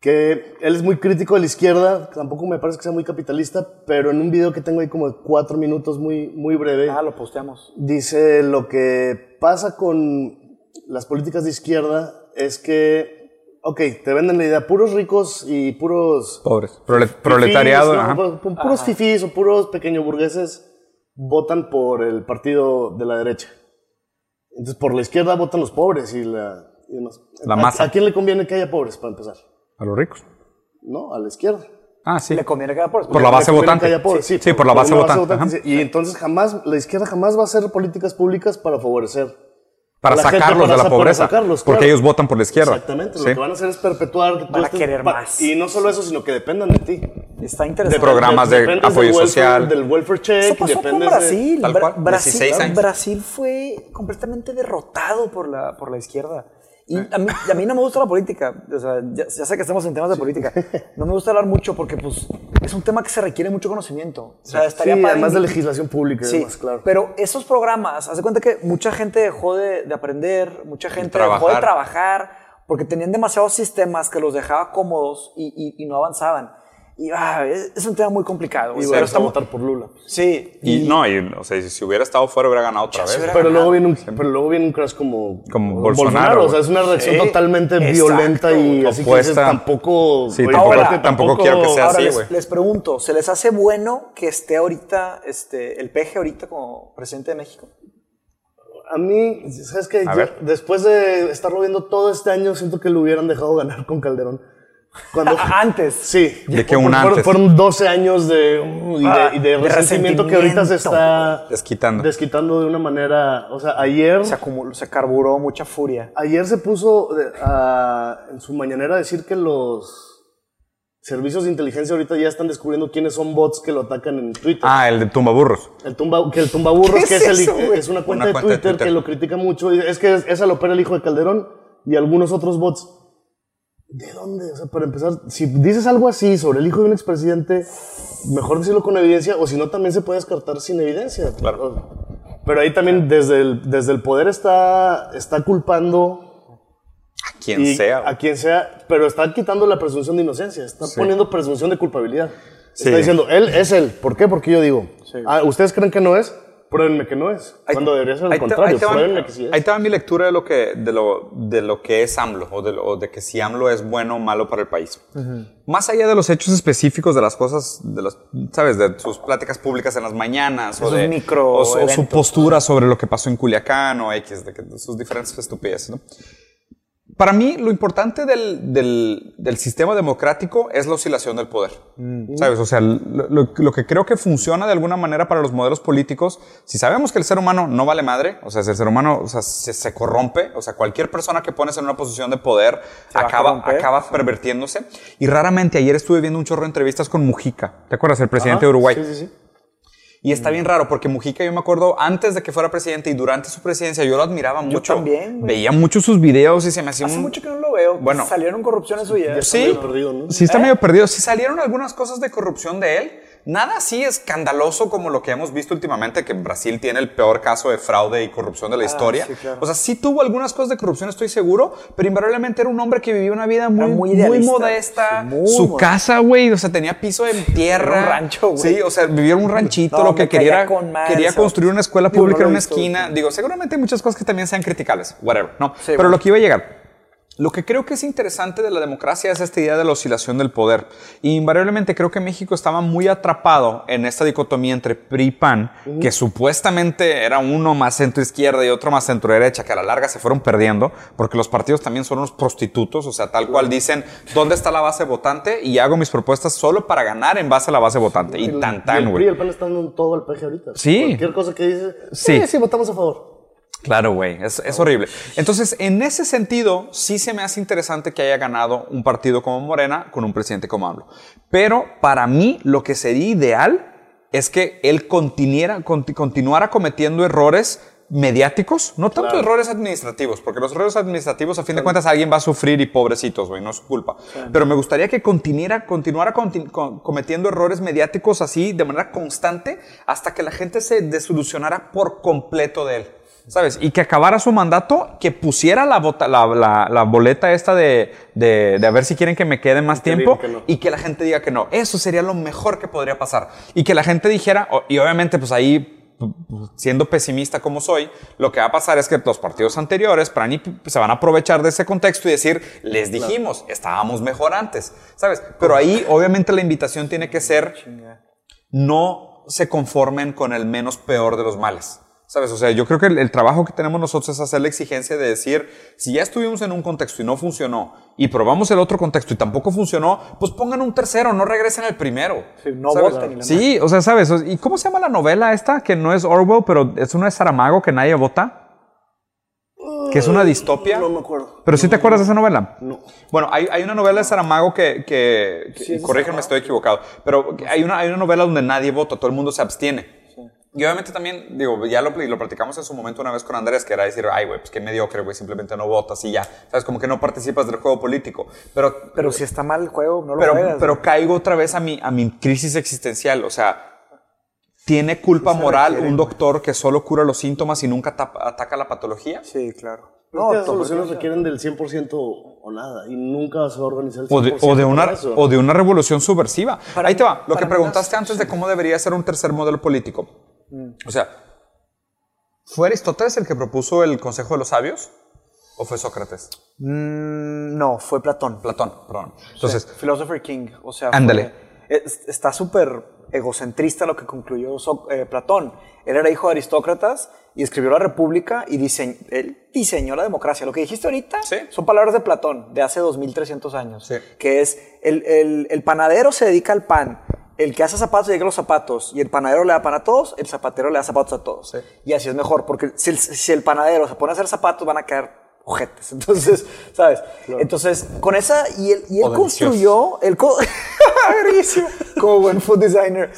Que él es muy crítico de la izquierda, tampoco me parece que sea muy capitalista, pero en un video que tengo ahí como de cuatro minutos, muy, muy breve, Ah, lo posteamos. dice lo que pasa con las políticas de izquierda es que, ok, te venden la idea, puros ricos y puros Pobres. Prole- proletariado. fifís, ¿no? ajá. Pu- pu- puros fifís o puros pequeños burgueses votan por el partido de la derecha. Entonces, por la izquierda votan los pobres y, la, y demás. La ¿A- masa. ¿A, quién le conviene que haya pobres, para empezar? A los ricos. ¿No? A la izquierda. Ah, sí. Le conviene que haga por Por la base votante. que haya pobres, Sí, sí, por la base votante. Y entonces jamás, la izquierda jamás va a hacer políticas públicas para favorecer. Para gente, sacarlos para de la pobreza. sacarlos, porque claro. ellos votan por la izquierda. Exactamente. Sí. Lo que van a hacer es perpetuar que tú Van a estés- querer pa- más. Y no solo eso, sino que dependan de ti. Está interesante. programas de apoyo del welfare- social. Del welfare check. Eso y pasó con de- Brasil. Tal Bra- cual, Brasil, 16 años. Brasil fue completamente derrotado por la, por la izquierda. Y a mí, a mí no me gusta la política. O sea, ya, ya, sé que estamos en temas de política. No me gusta hablar mucho porque pues, es un tema que se requiere mucho conocimiento. O sea, estaría sí, además de legislación pública. Sí, además, claro. pero esos programas, haz de cuenta que mucha gente dejó de, de aprender, mucha gente dejó de trabajar porque tenían demasiados sistemas que los dejaba cómodos y, y, y no avanzaban. Y ah, es, es, un tema muy complicado. Y pero estamos a votar por Lula. Sí. Y, y no, y, o sea, si hubiera estado fuera hubiera ganado otra vez. Pero luego, viene un, pero luego viene un crash como, como Bolsonaro. Bolsonaro. O sea, es una reacción sí, totalmente exacto. violenta y así que dices, tampoco... Sí, tampoco, ahora, tampoco, tampoco quiero que sea ahora así, les, güey. les, pregunto, ¿se les hace bueno que esté ahorita este, el peje ahorita como presidente de México? A mí, ¿sabes qué? Después de estarlo viendo todo este año, siento que lo hubieran dejado ganar con Calderón. Cuando, <laughs> antes. Sí. De que un antes. Fueron 12 años de, y, Ah, de, y de, de resentimiento, resentimiento. que ahorita se está Desquitando. desquitando de una manera. O sea, ayer. Se, acumuló, se carburó mucha furia. Ayer se puso a- en su mañanera a decir que los servicios de inteligencia ahorita ya están descubriendo quiénes son bots que lo atacan en Twitter. Ah, el de tumbaburros. El tumba, que el tumbaburros, ¿Qué que es es, el- eso, es una cuenta, Una de, cuenta de Twitter Twitter. que lo critica mucho. Es que es- esa lo opera el hijo de Calderón y algunos otros bots. ¿De dónde? O sea, para empezar, si dices algo así sobre el hijo de un expresidente, mejor decirlo con evidencia, o si no, también se puede descartar sin evidencia. Claro. Pero ahí también desde el, desde el poder está, está culpando A quien sea. a quien sea, pero está quitando la presunción de inocencia, está poniendo presunción de culpabilidad. Sí. Está diciendo, él es él. ¿Por qué? Porque yo digo, ah, ¿ustedes creen que no es? Pruébenme que no es. Ahí- Cuando debería ser te- contrario, te va- pruébenme que sí es. Ahí va mi lectura de lo que, de lo, de lo que es AMLO o de, lo- o de que si AMLO es bueno o malo para el país. Más allá de los hechos específicos de las cosas, de las, ¿sabes? De sus pláticas públicas en las mañanas o de micro o, su- o su postura sobre lo que pasó en Culiacán o X, de, que- de sus diferentes estupideces. ¿no? Para mí, lo importante del, del, del sistema democrático es la oscilación del poder. ¿Sabes? O sea, lo, que creo que funciona de alguna manera para los modelos políticos, si sabemos que el ser humano no vale madre, o sea, si el ser humano o sea, se, se corrompe, o sea, cualquier persona que pones en una posición de poder acaba, acaba pervertiéndose. Y raramente, ayer estuve viendo un chorro de entrevistas con Mujica, ¿te acuerdas? El presidente de Uruguay. Sí, sí, sí. Y está bien raro porque Mujica, yo me acuerdo, antes de que fuera presidente y durante su presidencia, yo lo admiraba mucho. también, güey. Veía mucho sus videos y se me hacía Hace un... mucho que no lo veo. Bueno. Salieron corrupciones suyas. Ya está Sí. medio perdido, ¿no? Sí está ¿Eh? medio perdido. Sí salieron algunas cosas de corrupción de él. Nada así escandaloso como lo que hemos visto últimamente, que Brasil tiene el peor caso de fraude y corrupción de la historia. Ah, sí, claro. O sea, sí tuvo algunas cosas de corrupción, estoy seguro, pero invariablemente era un hombre que vivía una vida muy, modesta. Sí, muy Su casa, güey, o sea, tenía piso en tierra. Un rancho, güey. Sí, o sea, vivía en un ranchito, No, lo que quería quería construir una escuela pública no en una esquina. Digo, seguramente hay muchas cosas que también sean criticables, whatever, ¿no? Pero bueno. lo que iba a llegar. Lo que creo que es interesante de la democracia es esta idea de la oscilación del poder. Y invariablemente creo que México estaba muy atrapado en esta dicotomía entre PRI y PAN, que supuestamente era uno más centro izquierda y otro más centro derecha, que a la larga se fueron perdiendo, porque los partidos también son unos prostitutos, o sea, tal cual dicen, ¿dónde está la base votante? Y hago mis propuestas solo para ganar en base a la base votante. Y tan tan, el PRI y güey. el PAN están dando todo al peje ahorita. Sí. Cualquier cosa que dices, Sí. sí, sí, votamos a favor. Claro, güey, es, es horrible. Entonces, en ese sentido, sí se me hace interesante que haya ganado un partido como Morena con un presidente como AMLO. Pero para mí, lo que sería ideal es que él continuara, conti- continuara cometiendo errores mediáticos, no tanto Claro. errores administrativos, porque los errores administrativos, a fin de cuentas, alguien va a sufrir y pobrecitos, güey, no es su culpa. Pero me gustaría que continuara, continuara conti- con- cometiendo errores mediáticos así de manera constante hasta que la gente se desilusionara por completo de él. ¿Sabes? Y que acabara su mandato, que pusiera la, bota- la, la- la boleta esta de, de, de a ver si quieren que me quede más tiempo digan que no. y que la gente diga que no. Eso sería lo mejor que podría pasar. Y que la gente dijera, y obviamente pues ahí, siendo pesimista como soy, lo que va a pasar es que los partidos anteriores PRAN y P- se van a aprovechar de ese contexto y decir, les dijimos, estábamos mejor antes, ¿sabes? Pero ahí obviamente la invitación tiene que ser, no se conformen con el menos peor de los males. ¿Sabes? O sea, yo creo que el, el trabajo que tenemos nosotros es hacer la exigencia de decir, si ya estuvimos en un contexto y no funcionó, y probamos el otro contexto y tampoco funcionó, pues pongan un tercero, no regresen al primero. Sí, no voten Sí, o sea, ¿sabes? ¿Y cómo se llama la novela esta? Que no es Orwell, pero es una de Saramago que nadie vota. Que es una distopia. No me acuerdo. Pero sí te acuerdas de esa novela? No. Bueno, hay, hay una novela de Saramago que, que, que- Sí, corrígeme, estoy equivocado, pero hay una, hay una novela donde nadie vota, todo el mundo se abstiene. Y obviamente también, digo, ya lo, lo platicamos en su momento una vez con Andrés, que era decir, ay, güey, pues qué mediocre, güey, simplemente no votas y ya. ¿Sabes? Como que no participas del juego político. Pero, Pero si está mal el juego, no lo pero, juegas. pero caigo otra vez a mi, a mi crisis existencial. O sea, ¿tiene culpa se moral requiere, un doctor que solo cura los síntomas y nunca tapa- ataca la patología? Sí, claro. No, las soluciones requieren del 100% o nada. Y nunca se va a organizar el 100% O de, o de una, eso. o de una revolución subversiva. Para Ahí te va. Lo que preguntaste antes de cómo debería ser un tercer modelo político. Mm. O sea, ¿fue Aristóteles el que propuso el Consejo de los Sabios? ¿O fue Sócrates? Mm, no, fue Platón. Platón, perdón. Entonces, Philosopher King. O sea, Ándale. es- está súper egocentrista lo que concluyó So- eh, Platón. Él era hijo de aristócratas y escribió la República y él diseñó la democracia. Lo que dijiste ahorita Sí. son palabras de Platón, de hace 2300 años. Sí. Que es, el, el- el panadero se dedica al pan, el que hace zapatos dedica a los zapatos y el panadero le da pan a todos, el zapatero le da zapatos a todos. Sí. Y así es mejor, porque si el, si el panadero se pone a hacer zapatos van a quedar ojetes. <laughs> Entonces, ¿sabes? Entonces, con esa, y él, y él O deliciosos. construyó, él co- <laughs> como buen food designer.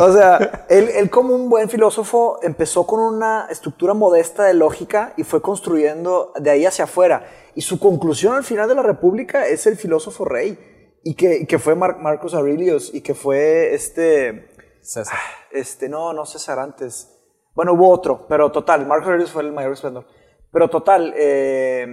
O sea, él, él como un buen filósofo empezó con una estructura modesta de lógica y fue construyendo de ahí hacia afuera. Y su conclusión al final de la República es el filósofo rey. Y que, que fue Mar- Marcus Aurelius y que fue este... César. Este, no, no César antes. Bueno, hubo otro, pero total, Marcus Aurelius fue el mayor esplendor. Pero total, eh,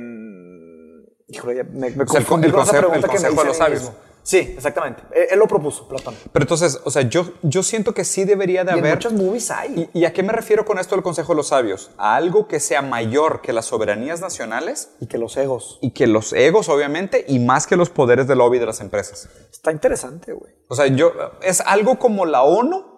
híjole, me, me O sea, el el consejo- pregunta el que me consejo de los sabios. Sí, exactamente. Él, él lo propuso, Platón. Pero entonces, o sea, yo, yo siento que sí debería de Y en haber... muchos movies hay. ¿Y, y a qué me refiero con esto del Consejo de los Sabios? A algo que sea mayor que las soberanías nacionales Y que los egos. y que los egos, obviamente, y más que los poderes de lobby de las empresas. Está interesante, güey. O sea, yo, es algo como la ONU,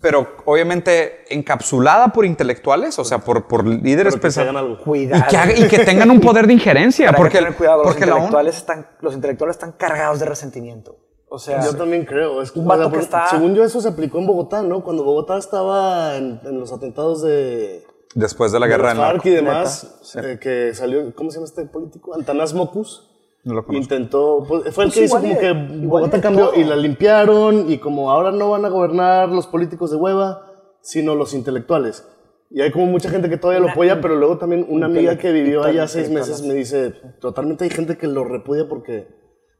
pero obviamente encapsulada por intelectuales, o sea, por, por líderes Pero que se pensa- hagan algo. y Cuidado. que, haga- y que tengan un poder de injerencia. Porque que tener cuidado, los porque la intelectuales, están, los intelectuales están cargados de resentimiento. O sea, Yo también creo. Es que, Un vato sea, que está- Según yo, eso se aplicó en Bogotá, ¿no? Cuando Bogotá estaba en, en los atentados de, después de la de guerra FARC narco. y demás, eh, que salió, ¿cómo se llama este político? Antanás Mocus. No lo conozco. Intentó, pues, fue el Pues que hizo como de- que Bogotá cambió todo. y la limpiaron y como ahora no van a gobernar los políticos de hueva, sino los intelectuales. Y hay como mucha gente que todavía lo Una- apoya, pero luego también una amiga que vivió allá seis meses me dice, totalmente hay gente que lo repudia porque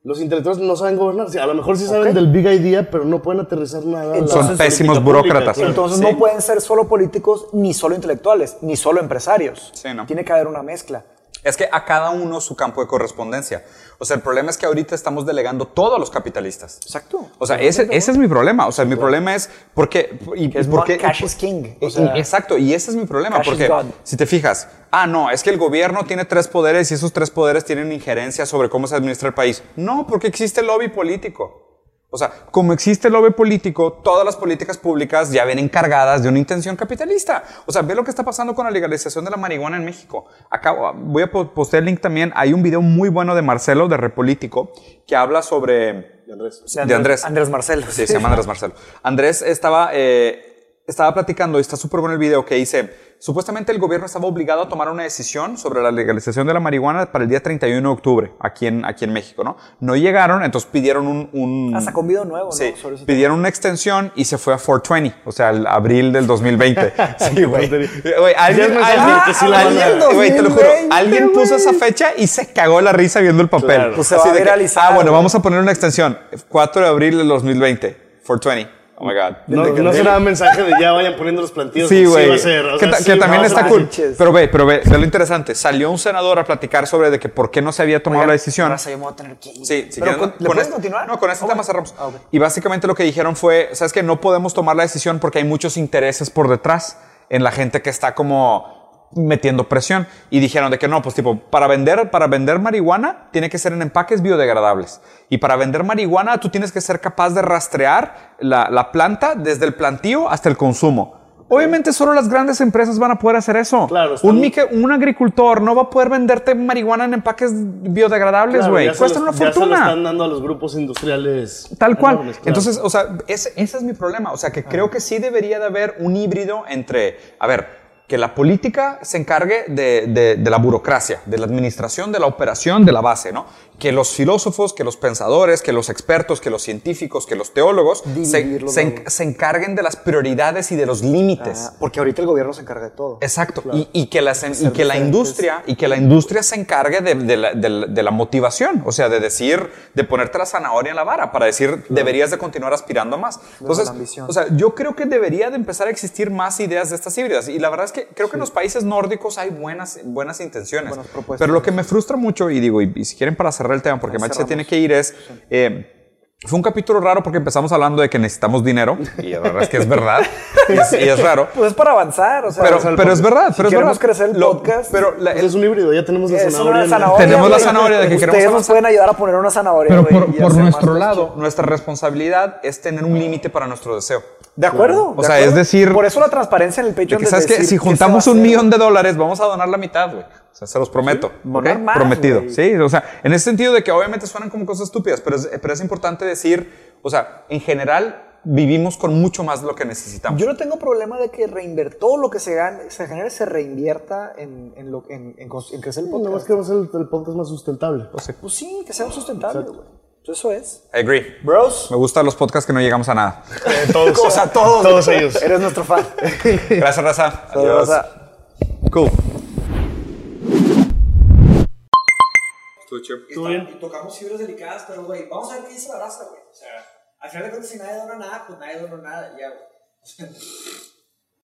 los intelectuales no saben gobernar. A lo mejor sí saben Ok. del big idea, pero no pueden aterrizar nada. la Son pésimos burócratas. claro. entonces Sí. no pueden ser solo políticos, ni solo intelectuales, ni solo empresarios. Sí, no. Tiene que haber una mezcla. Es que a cada uno su campo de correspondencia. O sea, el problema es que ahorita estamos delegando todo a los capitalistas. Exacto. O sea, ese, ese es mi problema. O sea, mi problema es porque... Y, es y por qué- cash is king, o y- sea, exacto, y ese es mi problema. cash Porque si te fijas, ah, no, es que el gobierno tiene tres poderes y esos tres poderes tienen injerencia sobre cómo se administra el país. No, porque existe el lobby político. O sea, como existe el lobby político, todas las políticas públicas ya ven encargadas de una intención capitalista. O sea, ve lo que está pasando con la legalización de la marihuana en México. Acá voy a po- postear el link también. Hay un video muy bueno de Marcelo, de Repolítico, que habla sobre... Y Andrés. De Andrés. Andrés Marcelo. Sí, se llama Andrés Marcelo. Andrés estaba, eh, estaba platicando, y está súper bueno el video, que dice, supuestamente el gobierno estaba obligado a tomar una decisión sobre la legalización de la marihuana para el día 31 de octubre, aquí en, aquí en México, ¿no? No llegaron, entonces pidieron un... un Hasta con video nuevo, ¿no? Sí, pidieron una extensión y se fue a 420, o sea, al abril del 2020. <laughs> Sí, güey. alguien, Ya es mensaje alguien- que sí la alguien- van a- güey, te lo juro, 2020, alguien puso esa fecha y se cagó la risa viendo el papel. Claro. Pues se va a de que, ah, bueno, vamos a poner una extensión. 4 de abril del 2020. 420. Oh my God. No, que- no será <laughs> mensaje de ya vayan poniendo los plantillos. Sí, güey. va a ser. o que, sea, ta- sí que también está cool. Pero ve, pero ve, ve lo interesante. Salió un senador a platicar sobre de que por qué no se había tomado la decisión. Me voy a tener que ir. Sí, si Pero con- ¿Le con puedes este- continuar? No, con este Ah, tema cerramos. Ah, ok. Y básicamente lo que dijeron fue, sabes que no podemos tomar la decisión porque hay muchos intereses por detrás en la gente que está como metiendo presión y dijeron de que no, pues tipo, para vender, para vender marihuana tiene que ser en empaques biodegradables y para vender marihuana tú tienes que ser capaz de rastrear la, la planta desde el plantío hasta el consumo. Obviamente solo las grandes empresas van a poder hacer eso. Claro, un, mique- un agricultor no va a poder venderte marihuana en empaques biodegradables, Claro, güey. Cuestan lo- una Ya se lo fortuna. están dando a los grupos industriales. Tal cual. enormes, claro. Entonces, o sea, ese, ese es mi problema. O sea, que creo que sí debería de haber un híbrido entre, a ver, que la política se encargue de, de- de la burocracia, de la administración, de la operación, de la base, ¿no? Que los filósofos, que los pensadores, que los expertos, que los científicos, que los teólogos se, se luego. en- se encarguen de las prioridades y de los límites. Ah, porque ahorita el gobierno se encarga de todo. Exacto. Y, y que, las, y ser que la industria y que la industria se encargue de, de la, de la- de la motivación, o sea, de decir, de ponerte la zanahoria en la vara para decir, deberías de continuar aspirando más. Entonces, la ambición. o sea, yo creo que debería de empezar a existir más ideas de estas híbridas. Y la verdad es que creo que en los países nórdicos hay buenas, buenas intenciones. Buenas propuestas. Pero lo que me frustra mucho, y digo, y, y si quieren para cerrar el tema, porque Mike se tiene que ir, es... eh, fue un capítulo raro porque empezamos hablando de que necesitamos dinero, y la verdad es que es verdad, y es, y es raro. Pues es para avanzar, o sea. Pero, pero es verdad, si pero es queremos verdad. crecer el Lo- podcast. Pero la- Pues es un híbrido, ya tenemos la es zanahoria. zanahoria. Tenemos la zanahoria de que Ustedes queremos nos pueden ayudar a poner una zanahoria. Pero por, por nuestro lado, nuestra responsabilidad es tener un límite para nuestro deseo. De acuerdo. O de sea, acuerdo. es decir- Por eso la transparencia en el De Patreon. que, ¿sabes decir Si juntamos a un millón de dólares, vamos a donar la mitad, güey. O sea, se los prometo. Donar ¿ok? más, Prometido. Sí, o sea, en ese sentido de que obviamente suenan como cosas estúpidas, pero es, pero es importante decir, o sea, en general vivimos con mucho más de lo que necesitamos. Yo no tengo problema de que reinver- todo lo que se, gane, se genere se reinvierta en, en, lo, en, en, crecer el Nada más podcast. queremos hacer el, el podcast más sustentable. Pues sí, que sea sustentable, güey. Eso es. I agree. Bros. Me gustan los podcasts que no llegamos a nada. <laughs> todos, O sea, todos. todos ellos. Eres nuestro fan. <laughs> Gracias, Raza. Adiós. Raza. Cool. Tú bien. Y tocamos fibras delicadas, pero, güey, vamos a ver qué dice la raza, güey. O sea, al final de cuentas, si nadie dona nada, pues nadie dona nada, y ya, güey. <laughs>